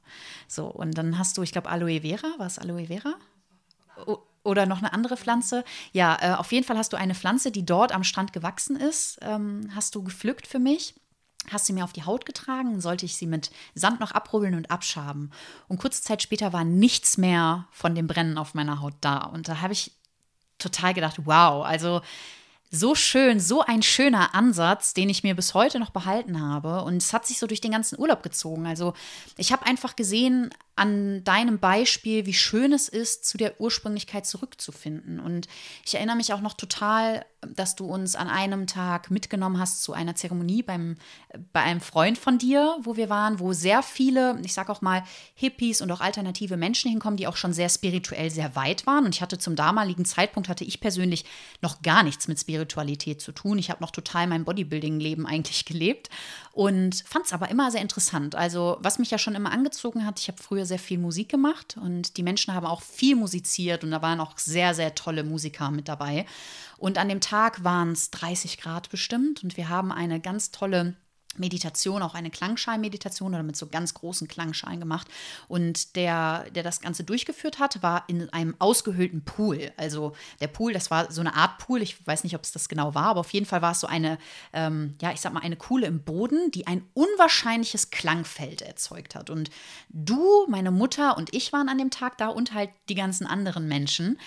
So, und dann hast du, ich glaube, Aloe Vera, war es Aloe Vera? Oh, oder noch eine andere Pflanze. Ja, äh, auf jeden Fall hast du eine Pflanze, die dort am Strand gewachsen ist, ähm, hast du gepflückt für mich. Hast sie mir auf die Haut getragen, sollte ich sie mit Sand noch abrubbeln und abschaben. Und kurze Zeit später war nichts mehr von dem Brennen auf meiner Haut da. Und da habe ich total gedacht, wow, also so schön, so ein schöner Ansatz, den ich mir bis heute noch behalten habe. Und es hat sich so durch den ganzen Urlaub gezogen. Also ich habe einfach gesehen, an deinem Beispiel, wie schön es ist, zu der Ursprünglichkeit zurückzufinden. Und ich erinnere mich auch noch total, dass du uns an einem Tag mitgenommen hast zu einer Zeremonie beim, bei einem Freund von dir, wo wir waren, wo sehr viele, ich sage auch mal, Hippies und auch alternative Menschen hinkommen, die auch schon sehr spirituell sehr weit waren. Und ich hatte zum damaligen Zeitpunkt, hatte ich persönlich noch gar nichts mit Spiritualität zu tun. Ich habe noch total mein Bodybuilding-Leben eigentlich gelebt und fand es aber immer sehr interessant. Also was mich ja schon immer angezogen hat, ich habe früher sehr viel Musik gemacht und die Menschen haben auch viel musiziert und da waren auch sehr, sehr tolle Musiker mit dabei. Und an dem Tag waren es 30 Grad bestimmt und wir haben eine ganz tolle Meditation, auch eine Klangschalen-Meditation oder mit so ganz großen Klangschalen gemacht. Und der, der das Ganze durchgeführt hat, war in einem ausgehöhlten Pool. Also der Pool, das war so eine Art Pool, ich weiß nicht, ob es das genau war, aber auf jeden Fall war es so eine, ähm, ja, ich sag mal, eine Kuhle im Boden, die ein unwahrscheinliches Klangfeld erzeugt hat. Und du, meine Mutter und ich waren an dem Tag da und halt die ganzen anderen Menschen.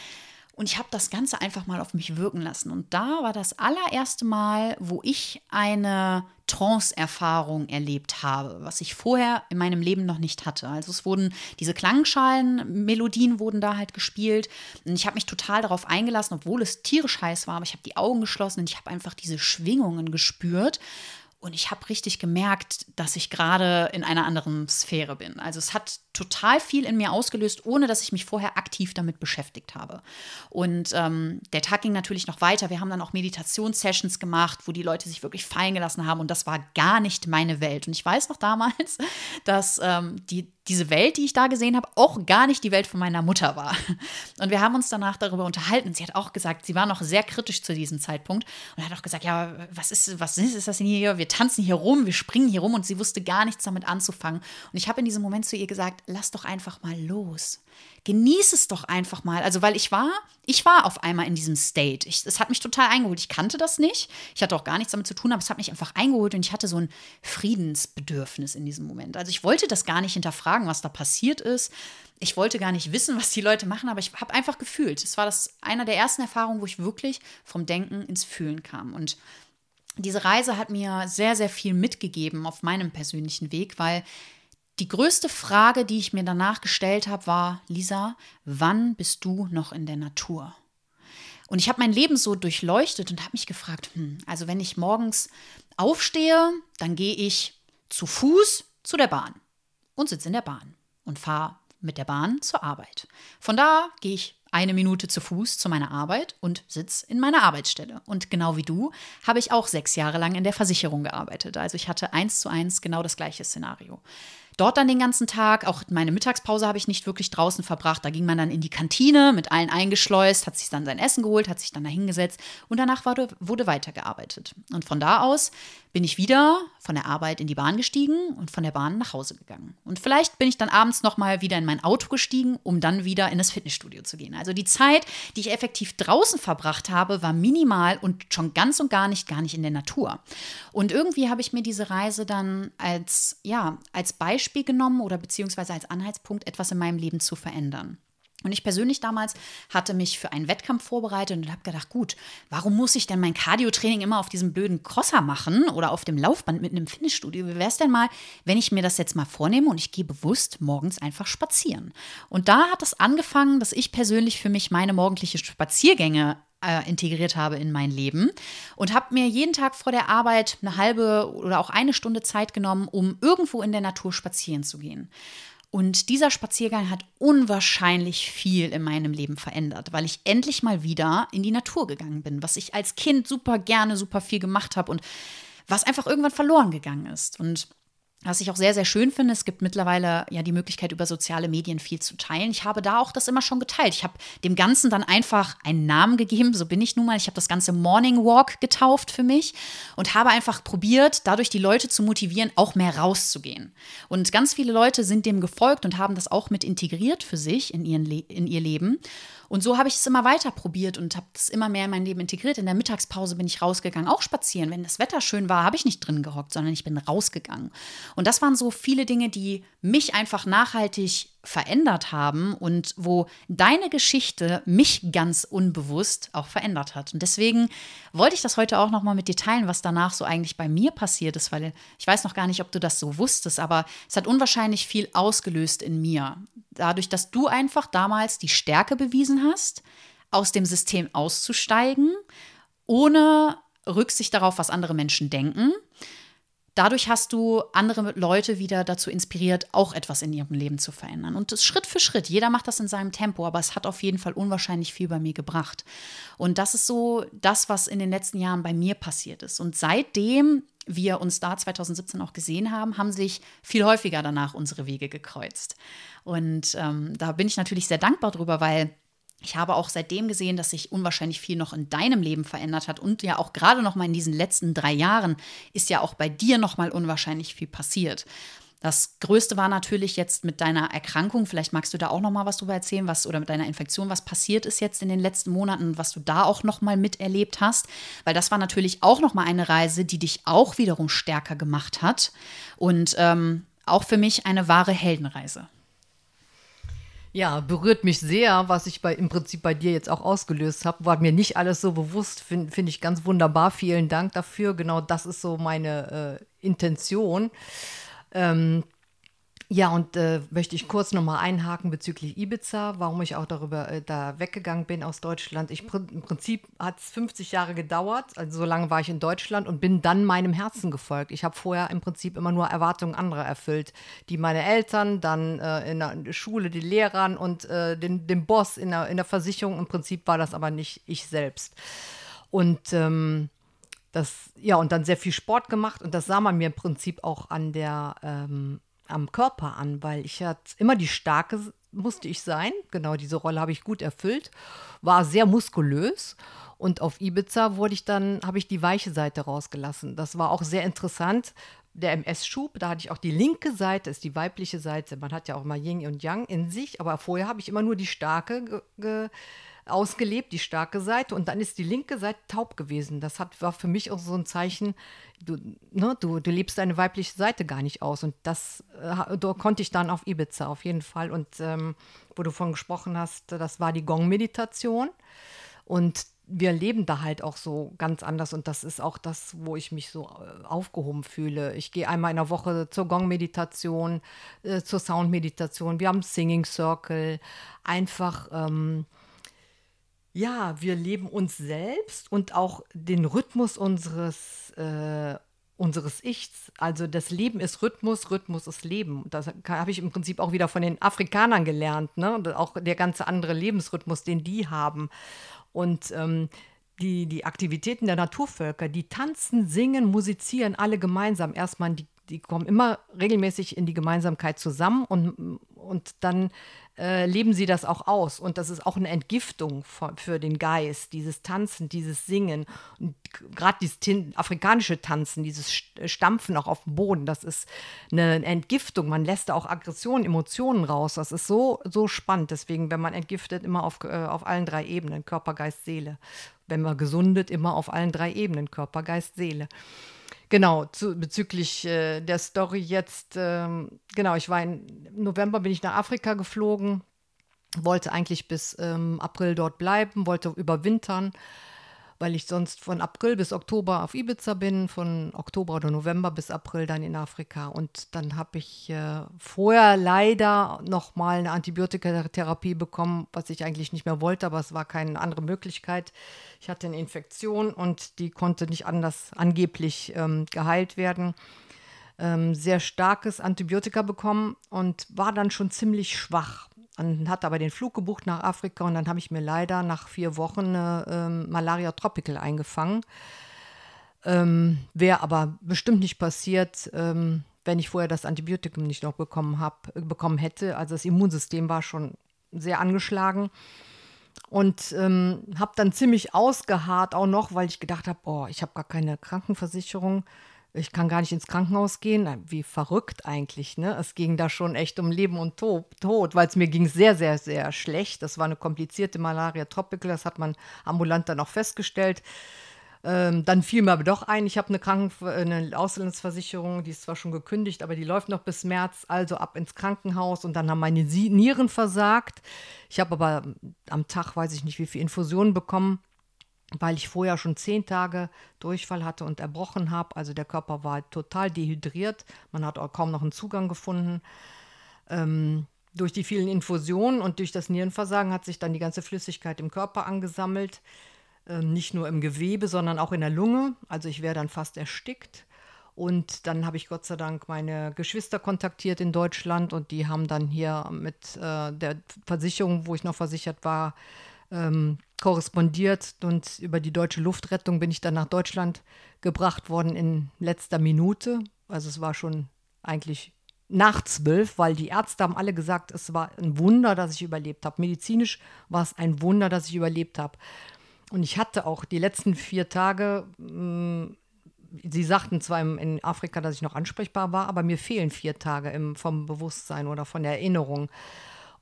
Und ich habe das Ganze einfach mal auf mich wirken lassen. Und da war das allererste Mal, wo ich eine Trance-Erfahrung erlebt habe, was ich vorher in meinem Leben noch nicht hatte. Also es wurden diese Klangschalen, Melodien wurden da halt gespielt. Und ich habe mich total darauf eingelassen, obwohl es tierisch heiß war, aber ich habe die Augen geschlossen und ich habe einfach diese Schwingungen gespürt. Und ich habe richtig gemerkt, dass ich gerade in einer anderen Sphäre bin. Also es hat total viel in mir ausgelöst, ohne dass ich mich vorher aktiv damit beschäftigt habe. Und ähm, der Tag ging natürlich noch weiter. Wir haben dann auch Meditationssessions gemacht, wo die Leute sich wirklich fallen gelassen haben. Und das war gar nicht meine Welt. Und ich weiß noch damals, dass ähm, die, diese Welt, die ich da gesehen habe, auch gar nicht die Welt von meiner Mutter war. Und wir haben uns danach darüber unterhalten. Sie hat auch gesagt, sie war noch sehr kritisch zu diesem Zeitpunkt und hat auch gesagt, ja, was ist, was ist, ist das denn hier? Wir tanzen hier rum, wir springen hier rum und sie wusste gar nichts damit anzufangen. Und ich habe in diesem Moment zu ihr gesagt, lass doch einfach mal los. Genieß es doch einfach mal. Also, weil ich war, ich war auf einmal in diesem State. Es hat mich total eingeholt. Ich kannte das nicht. Ich hatte auch gar nichts damit zu tun, aber es hat mich einfach eingeholt und ich hatte so ein Friedensbedürfnis in diesem Moment. Also, ich wollte das gar nicht hinterfragen, was da passiert ist. Ich wollte gar nicht wissen, was die Leute machen, aber ich habe einfach gefühlt. Es war das einer der ersten Erfahrungen, wo ich wirklich vom Denken ins Fühlen kam. Und diese Reise hat mir sehr, sehr viel mitgegeben auf meinem persönlichen Weg, weil die größte Frage, die ich mir danach gestellt habe, war, Lisa, wann bist du noch in der Natur? Und ich habe mein Leben so durchleuchtet und habe mich gefragt, hm, also wenn ich morgens aufstehe, dann gehe ich zu Fuß zu der Bahn und sitze in der Bahn und fahre mit der Bahn zur Arbeit. Von da gehe ich eine Minute zu Fuß zu meiner Arbeit und sitze in meiner Arbeitsstelle. Und genau wie du habe ich auch sechs Jahre lang in der Versicherung gearbeitet. Also ich hatte eins zu eins genau das gleiche Szenario dort dann den ganzen Tag. Auch meine Mittagspause habe ich nicht wirklich draußen verbracht. Da ging man dann in die Kantine mit allen eingeschleust, hat sich dann sein Essen geholt, hat sich dann da hingesetzt und danach wurde, wurde weitergearbeitet. Und von da aus bin ich wieder von der Arbeit in die Bahn gestiegen und von der Bahn nach Hause gegangen. Und vielleicht bin ich dann abends noch mal wieder in mein Auto gestiegen, um dann wieder in das Fitnessstudio zu gehen. Also die Zeit, die ich effektiv draußen verbracht habe, war minimal und schon ganz und gar nicht gar nicht in der Natur. Und irgendwie habe ich mir diese Reise dann als ja, als Beispiel genommen oder beziehungsweise als Anhaltspunkt etwas in meinem Leben zu verändern. Und ich persönlich damals hatte mich für einen Wettkampf vorbereitet und habe gedacht, gut, warum muss ich denn mein Cardio-Training immer auf diesem blöden Crosser machen oder auf dem Laufband mit einem Fitnessstudio? Wie wäre es denn mal, wenn ich mir das jetzt mal vornehme und ich gehe bewusst morgens einfach spazieren? Und da hat es angefangen, dass ich persönlich für mich meine morgendliche Spaziergänge äh, integriert habe in mein Leben und habe mir jeden Tag vor der Arbeit eine halbe oder auch eine Stunde Zeit genommen, um irgendwo in der Natur spazieren zu gehen. Und dieser Spaziergang hat unwahrscheinlich viel in meinem Leben verändert, weil ich endlich mal wieder in die Natur gegangen bin, was ich als Kind super gerne, super viel gemacht habe und was einfach irgendwann verloren gegangen ist. Und was ich auch sehr, sehr schön finde, es gibt mittlerweile ja die Möglichkeit, über soziale Medien viel zu teilen. Ich habe da auch das immer schon geteilt. Ich habe dem Ganzen dann einfach einen Namen gegeben, so bin ich nun mal. Ich habe das Ganze Morning Walk getauft für mich und habe einfach probiert, dadurch die Leute zu motivieren, auch mehr rauszugehen. Und ganz viele Leute sind dem gefolgt und haben das auch mit integriert für sich in, ihren Le in ihr Leben. Und so habe ich es immer weiter probiert und habe es immer mehr in mein Leben integriert. In der Mittagspause bin ich rausgegangen, auch spazieren. Wenn das Wetter schön war, habe ich nicht drin gehockt, sondern ich bin rausgegangen. Und das waren so viele Dinge, die mich einfach nachhaltig verändert haben und wo deine Geschichte mich ganz unbewusst auch verändert hat. Und deswegen wollte ich das heute auch noch mal mit dir teilen, was danach so eigentlich bei mir passiert ist, weil ich weiß noch gar nicht, ob du das so wusstest, aber es hat unwahrscheinlich viel ausgelöst in mir. Dadurch, dass du einfach damals die Stärke bewiesen hast, aus dem System auszusteigen, ohne Rücksicht darauf, was andere Menschen denken dadurch hast du andere Leute wieder dazu inspiriert, auch etwas in ihrem Leben zu verändern. Und das Schritt für Schritt. Jeder macht das in seinem Tempo, aber es hat auf jeden Fall unwahrscheinlich viel bei mir gebracht. Und das ist so das, was in den letzten Jahren bei mir passiert ist. Und seitdem wir uns da 2017 auch gesehen haben, haben sich viel häufiger danach unsere Wege gekreuzt. Und ähm, da bin ich natürlich sehr dankbar drüber, weil ich habe auch seitdem gesehen, dass sich unwahrscheinlich viel noch in deinem Leben verändert hat und ja auch gerade noch mal in diesen letzten drei Jahren ist ja auch bei dir noch mal unwahrscheinlich viel passiert. Das Größte war natürlich jetzt mit deiner Erkrankung. Vielleicht magst du da auch noch mal was drüber erzählen, was oder mit deiner Infektion, was passiert ist jetzt in den letzten Monaten, was du da auch noch mal miterlebt hast, weil das war natürlich auch noch mal eine Reise, die dich auch wiederum stärker gemacht hat und ähm, auch für mich eine wahre Heldenreise. Ja, berührt mich sehr, was ich bei, im Prinzip bei dir jetzt auch ausgelöst habe. War mir nicht alles so bewusst, finde find ich ganz wunderbar. Vielen Dank dafür. Genau das ist so meine äh, Intention. Ähm, ja, und äh, möchte ich kurz nochmal einhaken bezüglich Ibiza, warum ich auch darüber äh, da weggegangen bin aus Deutschland. Ich, Im Prinzip hat es 50 Jahre gedauert, also so lange war ich in Deutschland und bin dann meinem Herzen gefolgt. Ich habe vorher im Prinzip immer nur Erwartungen anderer erfüllt, die meine Eltern, dann äh, in der Schule die Lehrern und äh, den, den Boss in der, in der Versicherung. Im Prinzip war das aber nicht ich selbst. Und ähm, das, ja, und dann sehr viel Sport gemacht und das sah man mir im Prinzip auch an der ähm, am Körper an, weil ich hatte immer die starke musste ich sein. Genau, diese Rolle habe ich gut erfüllt. War sehr muskulös und auf Ibiza wurde ich dann habe ich die weiche Seite rausgelassen. Das war auch sehr interessant. Der MS-Schub, da hatte ich auch die linke Seite, ist die weibliche Seite. Man hat ja auch mal Yin und Yang in sich, aber vorher habe ich immer nur die starke ge ausgelebt, die starke Seite, und dann ist die linke Seite taub gewesen. Das hat, war für mich auch so ein Zeichen, du, ne, du, du lebst deine weibliche Seite gar nicht aus. Und das äh, da konnte ich dann auf Ibiza auf jeden Fall. Und ähm, wo du von gesprochen hast, das war die Gong-Meditation. Und wir leben da halt auch so ganz anders und das ist auch das, wo ich mich so äh, aufgehoben fühle. Ich gehe einmal in der Woche zur Gong-Meditation, äh, zur Sound-Meditation. Wir haben Singing Circle. Einfach ähm, ja, wir leben uns selbst und auch den Rhythmus unseres, äh, unseres Ichs. Also das Leben ist Rhythmus, Rhythmus ist Leben. Das habe ich im Prinzip auch wieder von den Afrikanern gelernt. Ne? Und auch der ganze andere Lebensrhythmus, den die haben. Und ähm, die, die Aktivitäten der Naturvölker, die tanzen, singen, musizieren alle gemeinsam. Erstmal, die, die kommen immer regelmäßig in die Gemeinsamkeit zusammen und, und dann äh, leben sie das auch aus. Und das ist auch eine Entgiftung für, für den Geist, dieses Tanzen, dieses Singen. Und gerade dieses afrikanische Tanzen, dieses Stampfen auch auf dem Boden, das ist eine Entgiftung. Man lässt da auch Aggressionen, Emotionen raus. Das ist so, so spannend. Deswegen, wenn man entgiftet, immer auf, äh, auf allen drei Ebenen, Körper, Geist, Seele. Wenn man gesundet, immer auf allen drei Ebenen, Körper, Geist, Seele. Genau, zu, bezüglich äh, der Story jetzt, ähm, genau, ich war im November bin ich nach Afrika geflogen, wollte eigentlich bis ähm, April dort bleiben, wollte überwintern weil ich sonst von April bis Oktober auf Ibiza bin, von Oktober oder November bis April dann in Afrika. Und dann habe ich äh, vorher leider noch mal eine Antibiotikatherapie bekommen, was ich eigentlich nicht mehr wollte, aber es war keine andere Möglichkeit. Ich hatte eine Infektion und die konnte nicht anders angeblich ähm, geheilt werden. Ähm, sehr starkes Antibiotika bekommen und war dann schon ziemlich schwach und hat aber den Flug gebucht nach Afrika und dann habe ich mir leider nach vier Wochen eine ähm, Malaria Tropical eingefangen. Ähm, Wäre aber bestimmt nicht passiert, ähm, wenn ich vorher das Antibiotikum nicht noch bekommen, hab, bekommen hätte. Also das Immunsystem war schon sehr angeschlagen. Und ähm, habe dann ziemlich ausgeharrt auch noch, weil ich gedacht habe, oh, ich habe gar keine Krankenversicherung ich kann gar nicht ins Krankenhaus gehen. Wie verrückt eigentlich, ne? Es ging da schon echt um Leben und Tod, weil es mir ging sehr, sehr, sehr schlecht. Das war eine komplizierte Malaria Tropical, das hat man ambulant dann auch festgestellt. Ähm, dann fiel mir aber doch ein, ich habe eine, Kranken eine Auslandsversicherung, die ist zwar schon gekündigt, aber die läuft noch bis März, also ab ins Krankenhaus und dann haben meine Nieren versagt. Ich habe aber am Tag, weiß ich nicht, wie viele Infusionen bekommen weil ich vorher schon zehn Tage Durchfall hatte und erbrochen habe. Also der Körper war total dehydriert. Man hat auch kaum noch einen Zugang gefunden. Ähm, durch die vielen Infusionen und durch das Nierenversagen hat sich dann die ganze Flüssigkeit im Körper angesammelt. Ähm, nicht nur im Gewebe, sondern auch in der Lunge. Also ich wäre dann fast erstickt. Und dann habe ich Gott sei Dank meine Geschwister kontaktiert in Deutschland und die haben dann hier mit äh, der Versicherung, wo ich noch versichert war, ähm, korrespondiert und über die deutsche Luftrettung bin ich dann nach Deutschland gebracht worden in letzter Minute. Also es war schon eigentlich nach zwölf, weil die Ärzte haben alle gesagt, es war ein Wunder, dass ich überlebt habe. Medizinisch war es ein Wunder, dass ich überlebt habe. Und ich hatte auch die letzten vier Tage, mh, mm, Sie sagten zwar in Afrika, dass ich noch ansprechbar war, aber mir fehlen vier Tage im, vom Bewusstsein oder von der Erinnerung.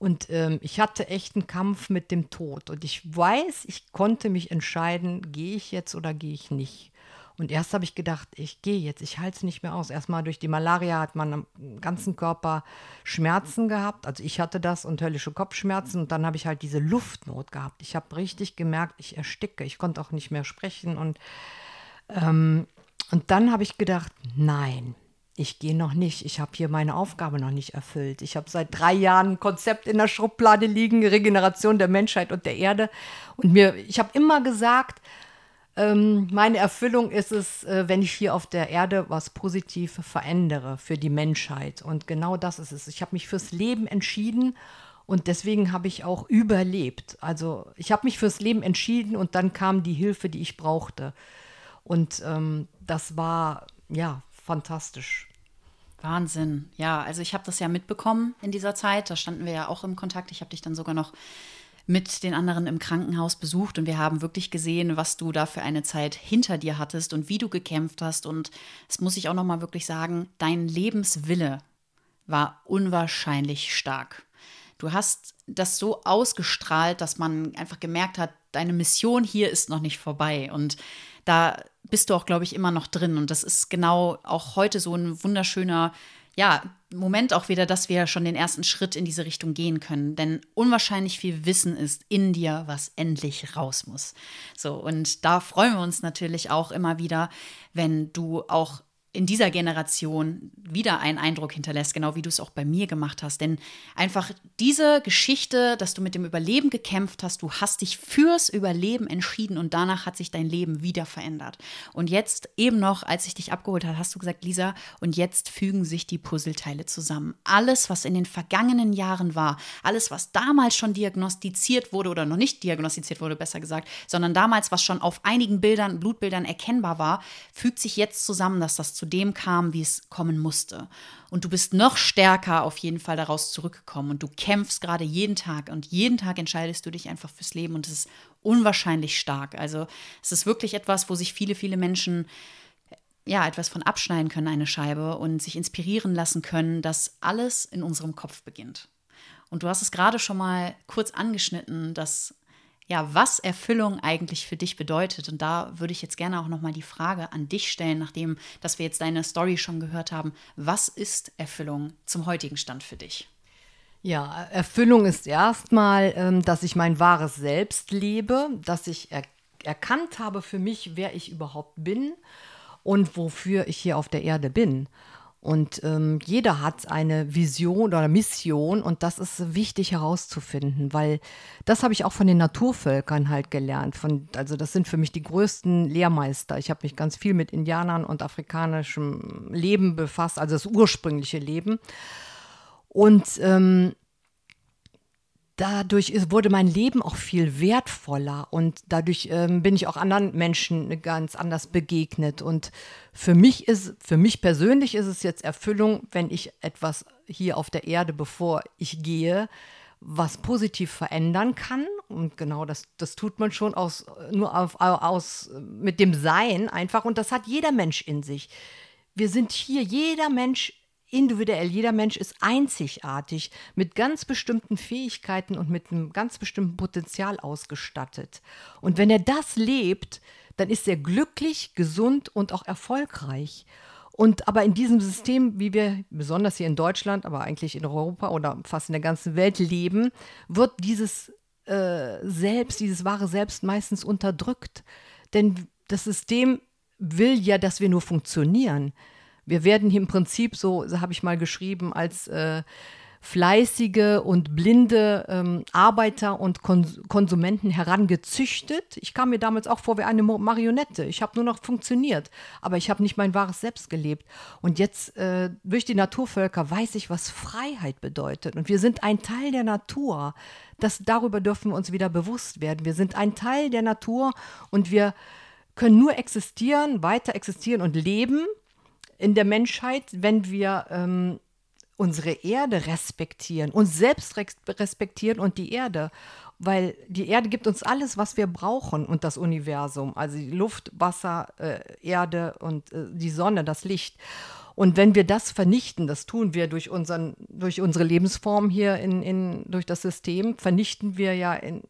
Und ähm, ich hatte echt einen Kampf mit dem Tod. Und ich weiß, ich konnte mich entscheiden, gehe ich jetzt oder gehe ich nicht. Und erst habe ich gedacht, ich gehe jetzt, ich halte es nicht mehr aus. Erstmal durch die Malaria hat man am ganzen Körper Schmerzen gehabt. Also ich hatte das und höllische Kopfschmerzen. Und dann habe ich halt diese Luftnot gehabt. Ich habe richtig gemerkt, ich ersticke. Ich konnte auch nicht mehr sprechen. Und, ähm, und dann habe ich gedacht, nein, ich gehe noch nicht. Ich habe hier meine Aufgabe noch nicht erfüllt. Ich habe seit drei Jahren ein Konzept in der Schublade liegen, Regeneration der Menschheit und der Erde. Und mir, ich habe immer gesagt, ähm, meine Erfüllung ist es, äh, wenn ich hier auf der Erde was Positives verändere für die Menschheit. Und genau das ist es. Ich habe mich fürs Leben entschieden und deswegen habe ich auch überlebt. Also ich habe mich fürs Leben entschieden und dann kam die Hilfe, die ich brauchte. Und ähm, das war ja fantastisch. Wahnsinn. Ja, also ich habe das ja mitbekommen in dieser Zeit. Da standen wir ja auch im Kontakt. Ich habe dich dann sogar noch mit den anderen im Krankenhaus besucht und wir haben wirklich gesehen, was du da für eine Zeit hinter dir hattest und wie du gekämpft hast. Und das muss ich auch noch mal wirklich sagen, dein Lebenswille war unwahrscheinlich stark. Du hast das so ausgestrahlt, dass man einfach gemerkt hat, deine Mission hier ist noch nicht vorbei. Und da bist du auch, glaube ich, immer noch drin. Und das ist genau auch heute so ein wunderschöner ja, Moment auch wieder, dass wir schon den ersten Schritt in diese Richtung gehen können. Denn unwahrscheinlich viel Wissen ist in dir, was endlich raus muss. So, und da freuen wir uns natürlich auch immer wieder, wenn du auch in dieser Generation wieder einen Eindruck hinterlässt, genau wie du es auch bei mir gemacht hast. Denn einfach diese Geschichte, dass du mit dem Überleben gekämpft hast, du hast dich fürs Überleben entschieden und danach hat sich dein Leben wieder verändert. Und jetzt eben noch, als ich dich abgeholt habe, hast du gesagt, Lisa, und jetzt fügen sich die Puzzleteile zusammen. Alles, was in den vergangenen Jahren war, alles, was damals schon diagnostiziert wurde oder noch nicht diagnostiziert wurde, besser gesagt, sondern damals, was schon auf einigen Bildern, Blutbildern erkennbar war, fügt sich jetzt zusammen, dass das zu dem kam, wie es kommen musste. Und du bist noch stärker auf jeden Fall daraus zurückgekommen und du kämpfst gerade jeden Tag und jeden Tag entscheidest du dich einfach fürs Leben und es ist unwahrscheinlich stark. Also es ist wirklich etwas, wo sich viele, viele Menschen ja, etwas von abschneiden können, eine Scheibe, und sich inspirieren lassen können, dass alles in unserem Kopf beginnt. Und du hast es gerade schon mal kurz angeschnitten, dass ja, was Erfüllung eigentlich für dich bedeutet. Und da würde ich jetzt gerne auch nochmal die Frage an dich stellen, nachdem, dass wir jetzt deine Story schon gehört haben. Was ist Erfüllung zum heutigen Stand für dich? Ja, Erfüllung ist erstmal, ähm, dass ich mein wahres Selbst lebe, dass ich er erkannt habe für mich, wer ich überhaupt bin und wofür ich hier auf der Erde bin. Und ähm, jeder hat eine Vision oder Mission und das ist wichtig herauszufinden, weil das habe ich auch von den Naturvölkern halt gelernt. Von, also das sind für mich die größten Lehrmeister. Ich habe mich ganz viel mit Indianern und afrikanischem Leben befasst, also das ursprüngliche Leben. Und ähm, dadurch wurde mein Leben auch viel wertvoller und dadurch ähm, bin ich auch anderen Menschen ganz anders begegnet. Und für mich ist, für mich persönlich ist es jetzt Erfüllung, wenn ich etwas hier auf der Erde, bevor ich gehe, was positiv verändern kann. Und genau das, das tut man schon aus, nur auf, aus, mit dem Sein einfach. Und das hat jeder Mensch in sich. Wir sind hier, jeder Mensch individuell. Jeder Mensch ist einzigartig, mit ganz bestimmten Fähigkeiten und mit einem ganz bestimmten Potenzial ausgestattet. Und wenn er das lebt, dann ist er glücklich, gesund und auch erfolgreich. Und aber in diesem System, wie wir besonders hier in Deutschland, aber eigentlich in Europa oder fast in der ganzen Welt leben, wird dieses äh, Selbst, dieses wahre Selbst meistens unterdrückt. Denn das System will ja, dass wir nur funktionieren. Wir werden hier im Prinzip so, so habe ich mal geschrieben, als äh, fleißige und blinde ähm, Arbeiter und Kons Konsumenten herangezüchtet. Ich kam mir damals auch vor wie eine Marionette. Ich habe nur noch funktioniert, aber ich habe nicht mein wahres Selbst gelebt. Und jetzt äh, durch die Naturvölker weiß ich, was Freiheit bedeutet. Und wir sind ein Teil der Natur. Das, darüber dürfen wir uns wieder bewusst werden. Wir sind ein Teil der Natur und wir können nur existieren, weiter existieren und leben in der Menschheit, wenn wir ähm, unsere Erde respektieren, uns selbst respektieren und die Erde. Weil die Erde gibt uns alles, was wir brauchen und das Universum. Also die Luft, Wasser, äh, Erde und äh, die Sonne, das Licht. Und wenn wir das vernichten, das tun wir durch, unseren, durch unsere Lebensform hier in, in, durch das System, vernichten wir ja, in,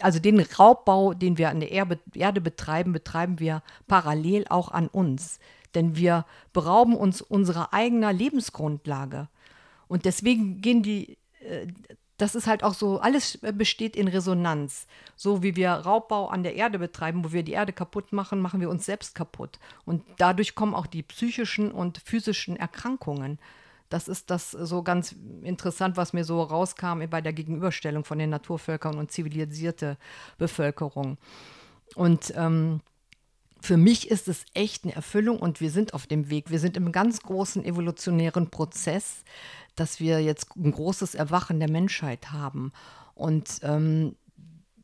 also den Raubbau, den wir an der Erde betreiben, betreiben wir parallel auch an uns. Denn wir berauben uns unserer eigenen Lebensgrundlage. Und deswegen gehen die, äh, das ist halt auch so, alles besteht in Resonanz. So wie wir Raubbau an der Erde betreiben, wo wir die Erde kaputt machen, machen wir uns selbst kaputt. Und dadurch kommen auch die psychischen und physischen Erkrankungen. Das ist das so ganz interessant, was mir so rauskam bei der Gegenüberstellung von den Naturvölkern und zivilisierte Bevölkerung. Und ähm, für mich ist es echt eine Erfüllung und wir sind auf dem Weg. Wir sind im ganz großen evolutionären Prozess dass wir jetzt ein großes Erwachen der Menschheit haben. Und ähm,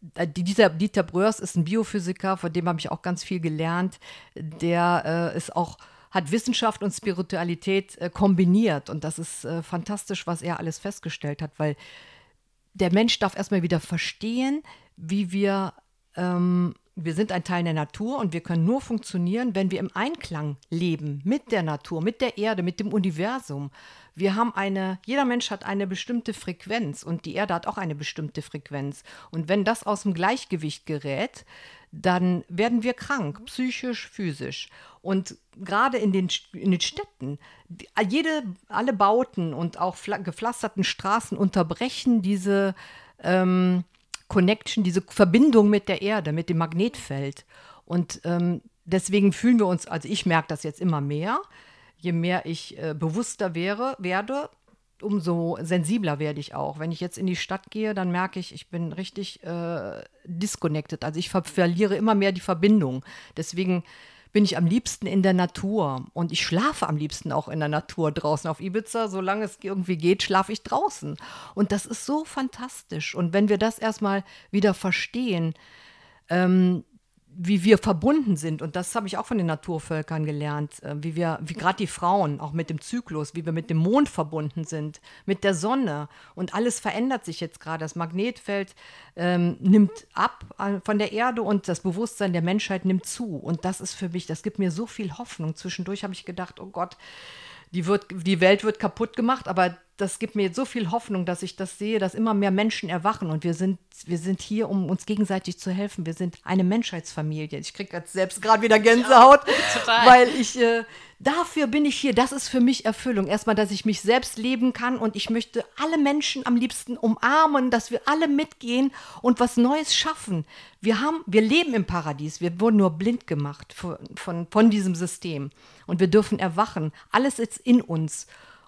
Dieter, Dieter Bröers ist ein Biophysiker, von dem habe ich auch ganz viel gelernt. Der äh, ist auch hat Wissenschaft und Spiritualität äh, kombiniert. Und das ist äh, fantastisch, was er alles festgestellt hat, weil der Mensch darf erstmal wieder verstehen, wie wir ähm, wir sind ein Teil der Natur und wir können nur funktionieren, wenn wir im Einklang leben mit der Natur, mit der Erde, mit dem Universum. Wir haben eine, jeder Mensch hat eine bestimmte Frequenz und die Erde hat auch eine bestimmte Frequenz. Und wenn das aus dem Gleichgewicht gerät, dann werden wir krank, psychisch, physisch. Und gerade in den, in den Städten, jede, alle Bauten und auch gepflasterten Straßen unterbrechen diese ähm, Connection, diese Verbindung mit der Erde, mit dem Magnetfeld. Und ähm, deswegen fühlen wir uns, also ich merke das jetzt immer mehr, je mehr ich äh, bewusster wäre, werde, umso sensibler werde ich auch. Wenn ich jetzt in die Stadt gehe, dann merke ich, ich bin richtig äh, disconnected. Also ich ver verliere immer mehr die Verbindung. Deswegen bin ich am liebsten in der Natur und ich schlafe am liebsten auch in der Natur draußen auf Ibiza. Solange es irgendwie geht, schlafe ich draußen. Und das ist so fantastisch. Und wenn wir das erstmal wieder verstehen, ähm, wie wir verbunden sind. Und das habe ich auch von den Naturvölkern gelernt, äh, wie wir, wie gerade die Frauen, auch mit dem Zyklus, wie wir mit dem Mond verbunden sind, mit der Sonne. Und alles verändert sich jetzt gerade. Das Magnetfeld ähm, nimmt ab äh, von der Erde und das Bewusstsein der Menschheit nimmt zu. Und das ist für mich, das gibt mir so viel Hoffnung. Zwischendurch habe ich gedacht, oh Gott, die, wird, die Welt wird kaputt gemacht, aber das gibt mir jetzt so viel Hoffnung, dass ich das sehe, dass immer mehr Menschen erwachen und wir sind, wir sind hier, um uns gegenseitig zu helfen. Wir sind eine Menschheitsfamilie. Ich kriege jetzt selbst gerade wieder Gänsehaut, ja, weil ich äh, dafür bin ich hier. Das ist für mich Erfüllung. Erstmal, dass ich mich selbst leben kann und ich möchte alle Menschen am liebsten umarmen, dass wir alle mitgehen und was Neues schaffen. Wir haben, wir leben im Paradies. Wir wurden nur blind gemacht von, von, von diesem System und wir dürfen erwachen. Alles ist in uns.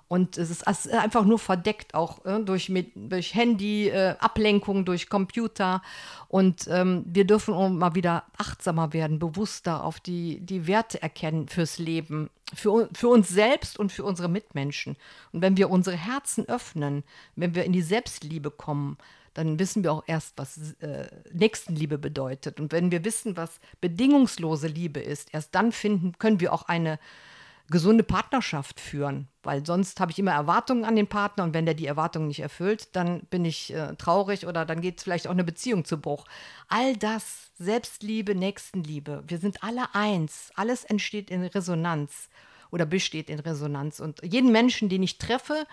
Und es ist einfach nur verdeckt, auch äh, durch, mit, durch Handy, äh, Ablenkung, durch Computer. Und ähm, wir dürfen mal wieder achtsamer werden, bewusster auf die, die Werte erkennen fürs Leben, für, für uns selbst und für unsere Mitmenschen. Und wenn wir unsere Herzen öffnen, wenn wir in die Selbstliebe kommen, dann wissen wir auch erst, was äh, Nächstenliebe bedeutet. Und wenn wir wissen, was bedingungslose Liebe ist, erst dann finden, können wir auch eine gesunde Partnerschaft führen, weil sonst habe ich immer Erwartungen an den Partner und wenn der die Erwartungen nicht erfüllt, dann bin ich äh, traurig oder dann geht vielleicht auch eine Beziehung zu Bruch. All das, Selbstliebe, Nächstenliebe, wir sind alle eins, alles entsteht in Resonanz oder besteht in Resonanz und jeden Menschen, den ich treffe,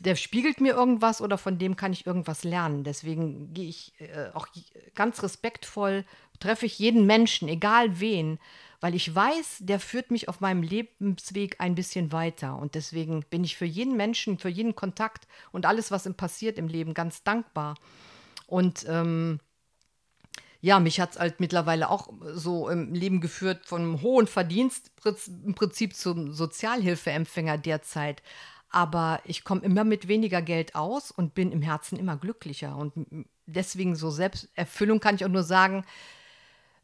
der spiegelt mir irgendwas oder von dem kann ich irgendwas lernen. Deswegen gehe ich äh, auch ganz respektvoll, treffe ich jeden Menschen, egal wen, weil ich weiß, der führt mich auf meinem Lebensweg ein bisschen weiter. Und deswegen bin ich für jeden Menschen, für jeden Kontakt und alles, was ihm passiert im Leben, ganz dankbar. Und ähm, ja, mich hat es halt mittlerweile auch so im Leben geführt, von hohen Verdienst im Prinzip zum Sozialhilfeempfänger derzeit. aber ich komme immer mit weniger Geld aus und bin im Herzen immer glücklicher. Und deswegen so Selbsterfüllung kann ich auch nur sagen,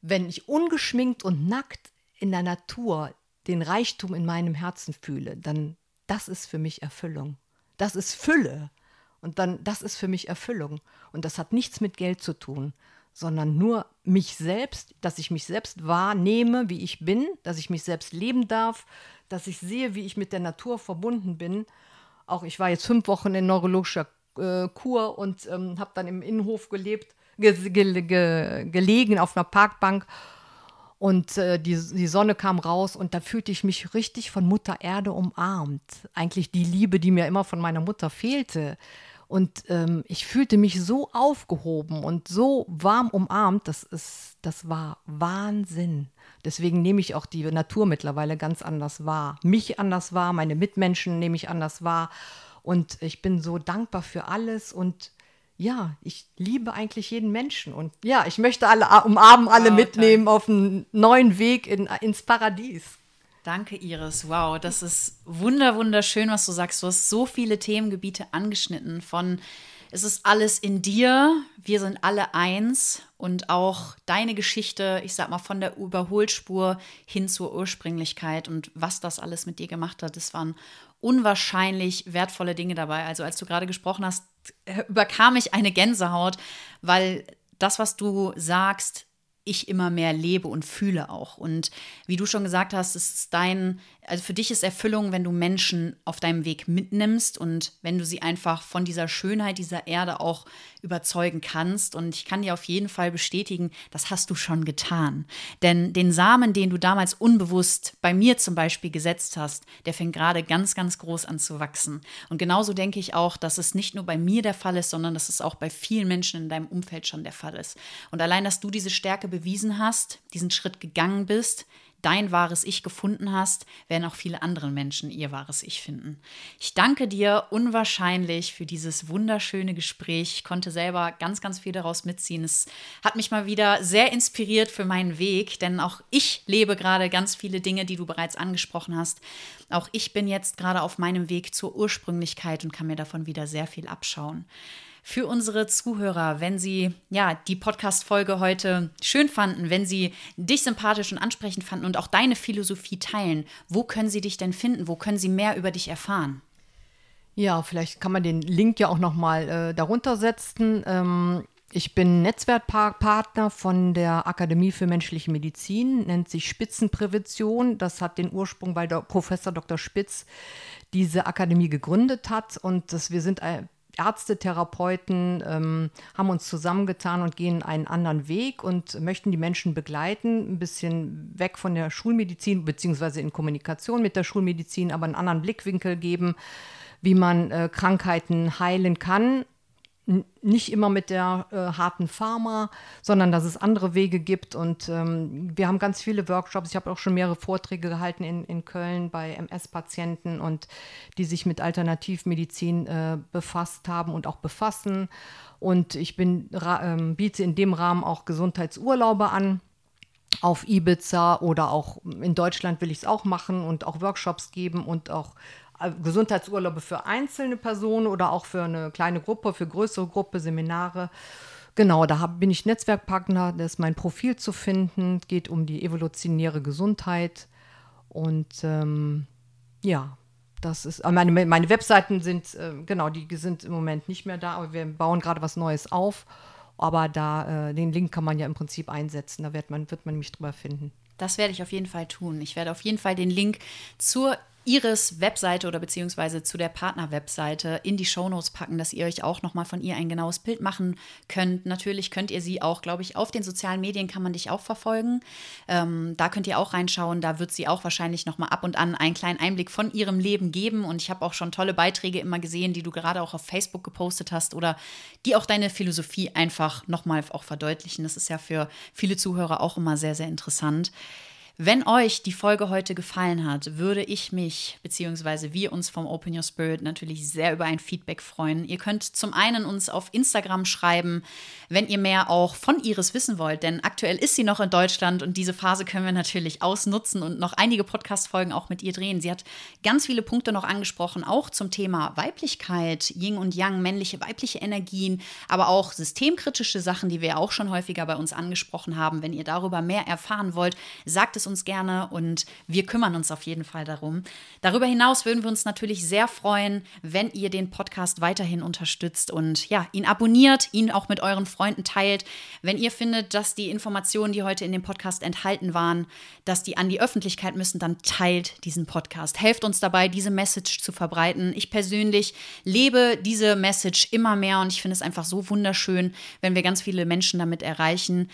wenn ich ungeschminkt und nackt in der Natur den Reichtum in meinem Herzen fühle, dann das ist für mich Erfüllung. Das ist Fülle. Und dann, das ist für mich Erfüllung. Und das hat nichts mit Geld zu tun, sondern nur mich selbst, dass ich mich selbst wahrnehme, wie ich bin, dass ich mich selbst leben darf, dass ich sehe, wie ich mit der Natur verbunden bin. Auch ich war jetzt fünf Wochen in neurologischer äh, Kur und ähm, habe dann im Innenhof gelebt, ge ge ge gelegen auf einer Parkbank und äh, die, die Sonne kam raus und da fühlte ich mich richtig von Mutter Erde umarmt. Eigentlich die Liebe, die mir immer von meiner Mutter fehlte. Und ähm, ich fühlte mich so aufgehoben und so warm umarmt, das, ist, das war Wahnsinn. Deswegen nehme ich auch die Natur mittlerweile ganz anders wahr. Mich anders wahr, meine Mitmenschen nehme ich anders wahr. Und ich bin so dankbar für alles und ja, ich liebe eigentlich jeden Menschen und ja, ich möchte alle umarmen, alle wow, mitnehmen danke. auf einen neuen Weg in, ins Paradies. Danke, Iris. Wow, das ist wunder wunderschön, was du sagst. Du hast so viele Themengebiete angeschnitten von es ist alles in dir, wir sind alle eins und auch deine Geschichte, ich sag mal von der Überholspur hin zur Ursprünglichkeit und was das alles mit dir gemacht hat, das waren unwahrscheinlich wertvolle Dinge dabei. Also als du gerade gesprochen hast, überkam ich eine Gänsehaut, weil das, was du sagst, ich immer mehr lebe und fühle auch. Und wie du schon gesagt hast, es ist dein, also für dich ist Erfüllung, wenn du Menschen auf deinem Weg mitnimmst und wenn du sie einfach von dieser Schönheit dieser Erde auch überzeugen kannst. Und ich kann dir auf jeden Fall bestätigen, das hast du schon getan. Denn den Samen, den du damals unbewusst bei mir zum Beispiel gesetzt hast, der fängt gerade ganz, ganz groß an zu wachsen. Und genauso denke ich auch, dass es nicht nur bei mir der Fall ist, sondern dass es auch bei vielen Menschen in deinem Umfeld schon der Fall ist. Und allein, dass du diese Stärke bewiesen hast, diesen Schritt gegangen bist, dein wahres Ich gefunden hast, werden auch viele andere Menschen ihr wahres Ich finden. Ich danke dir unwahrscheinlich für dieses wunderschöne Gespräch. Ich konnte selber ganz, ganz viel daraus mitziehen. Es hat mich mal wieder sehr inspiriert für meinen Weg, denn auch ich lebe gerade ganz viele Dinge, die du bereits angesprochen hast. Auch ich bin jetzt gerade auf meinem Weg zur Ursprünglichkeit und kann mir davon wieder sehr viel abschauen für unsere Zuhörer, wenn sie ja die Podcast-Folge heute schön fanden, wenn sie dich sympathisch und ansprechend fanden und auch deine Philosophie teilen, wo können sie dich denn finden? Wo können sie mehr über dich erfahren? Ja, vielleicht kann man den Link ja auch noch mal äh, darunter setzen. Ähm, ich bin Netzwerkpartner von der Akademie für menschliche Medizin, nennt sich Spitzenprävention. Das hat den Ursprung, weil der Professor Dr. Spitz diese Akademie gegründet hat. Und das, wir sind Ärzte, Therapeuten ähm, haben uns zusammengetan und gehen einen anderen Weg und möchten die Menschen begleiten, ein bisschen weg von der Schulmedizin, beziehungsweise in Kommunikation mit der Schulmedizin, aber einen anderen Blickwinkel geben, wie man äh, Krankheiten heilen kann, nicht immer mit der äh, harten Pharma, sondern dass es andere Wege gibt. Und ähm, wir haben ganz viele Workshops. Ich habe auch schon mehrere Vorträge gehalten in, in Köln bei MS-Patienten und die sich mit Alternativmedizin äh, befasst haben und auch befassen. Und ich bin, ähm, biete in dem Rahmen auch Gesundheitsurlaube an auf Ibiza oder auch in Deutschland will ich es auch machen und auch Workshops geben und auch Gesundheitsurlaube für einzelne Personen oder auch für eine kleine Gruppe, für größere Gruppe, Seminare. Genau, da hab, bin ich Netzwerkpartner, da ist mein Profil zu finden, geht um die evolutionäre Gesundheit. Und ähm, ja, das ist, äh, meine, meine Webseiten sind, äh, genau, die sind im Moment nicht mehr da, aber wir bauen gerade was Neues auf. Aber da, äh, den Link kann man ja im Prinzip einsetzen, da wird man, wird man mich drüber finden. Das werde ich auf jeden Fall tun. Ich werde auf jeden Fall den Link zur Iris Webseite oder beziehungsweise zu der Partner-Webseite in die Shownotes packen, dass ihr euch auch nochmal von ihr ein genaues Bild machen könnt. Natürlich könnt ihr sie auch, glaube ich, auf den sozialen Medien kann man dich auch verfolgen. Ähm, da könnt ihr auch reinschauen. Da wird sie auch wahrscheinlich nochmal ab und an einen kleinen Einblick von ihrem Leben geben. Und ich habe auch schon tolle Beiträge immer gesehen, die du gerade auch auf Facebook gepostet hast oder die auch deine Philosophie einfach nochmal auch verdeutlichen. Das ist ja für viele Zuhörer auch immer sehr, sehr interessant. Wenn euch die Folge heute gefallen hat, würde ich mich bzw. wir uns vom Open Your Spirit natürlich sehr über ein Feedback freuen. Ihr könnt zum einen uns auf Instagram schreiben, wenn ihr mehr auch von Iris wissen wollt, denn aktuell ist sie noch in Deutschland und diese Phase können wir natürlich ausnutzen und noch einige Podcast-Folgen auch mit ihr drehen. Sie hat ganz viele Punkte noch angesprochen, auch zum Thema Weiblichkeit, Yin und Yang, männliche, weibliche Energien, aber auch systemkritische Sachen, die wir auch schon häufiger bei uns angesprochen haben. Wenn ihr darüber mehr erfahren wollt, sagt es uns gerne und wir kümmern uns auf jeden Fall darum. Darüber hinaus würden wir uns natürlich sehr freuen, wenn ihr den Podcast weiterhin unterstützt und ja, ihn abonniert, ihn auch mit euren Freunden teilt. Wenn ihr findet, dass die Informationen, die heute in dem Podcast enthalten waren, dass die an die Öffentlichkeit müssen, dann teilt diesen Podcast. Helft uns dabei, diese Message zu verbreiten. Ich persönlich lebe diese Message immer mehr und ich finde es einfach so wunderschön, wenn wir ganz viele Menschen damit erreichen.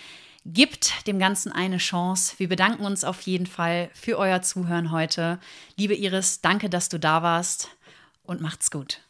Gibt dem Ganzen eine Chance. Wir bedanken uns auf jeden Fall für euer Zuhören heute. Liebe Iris, danke, dass du da warst und macht's gut.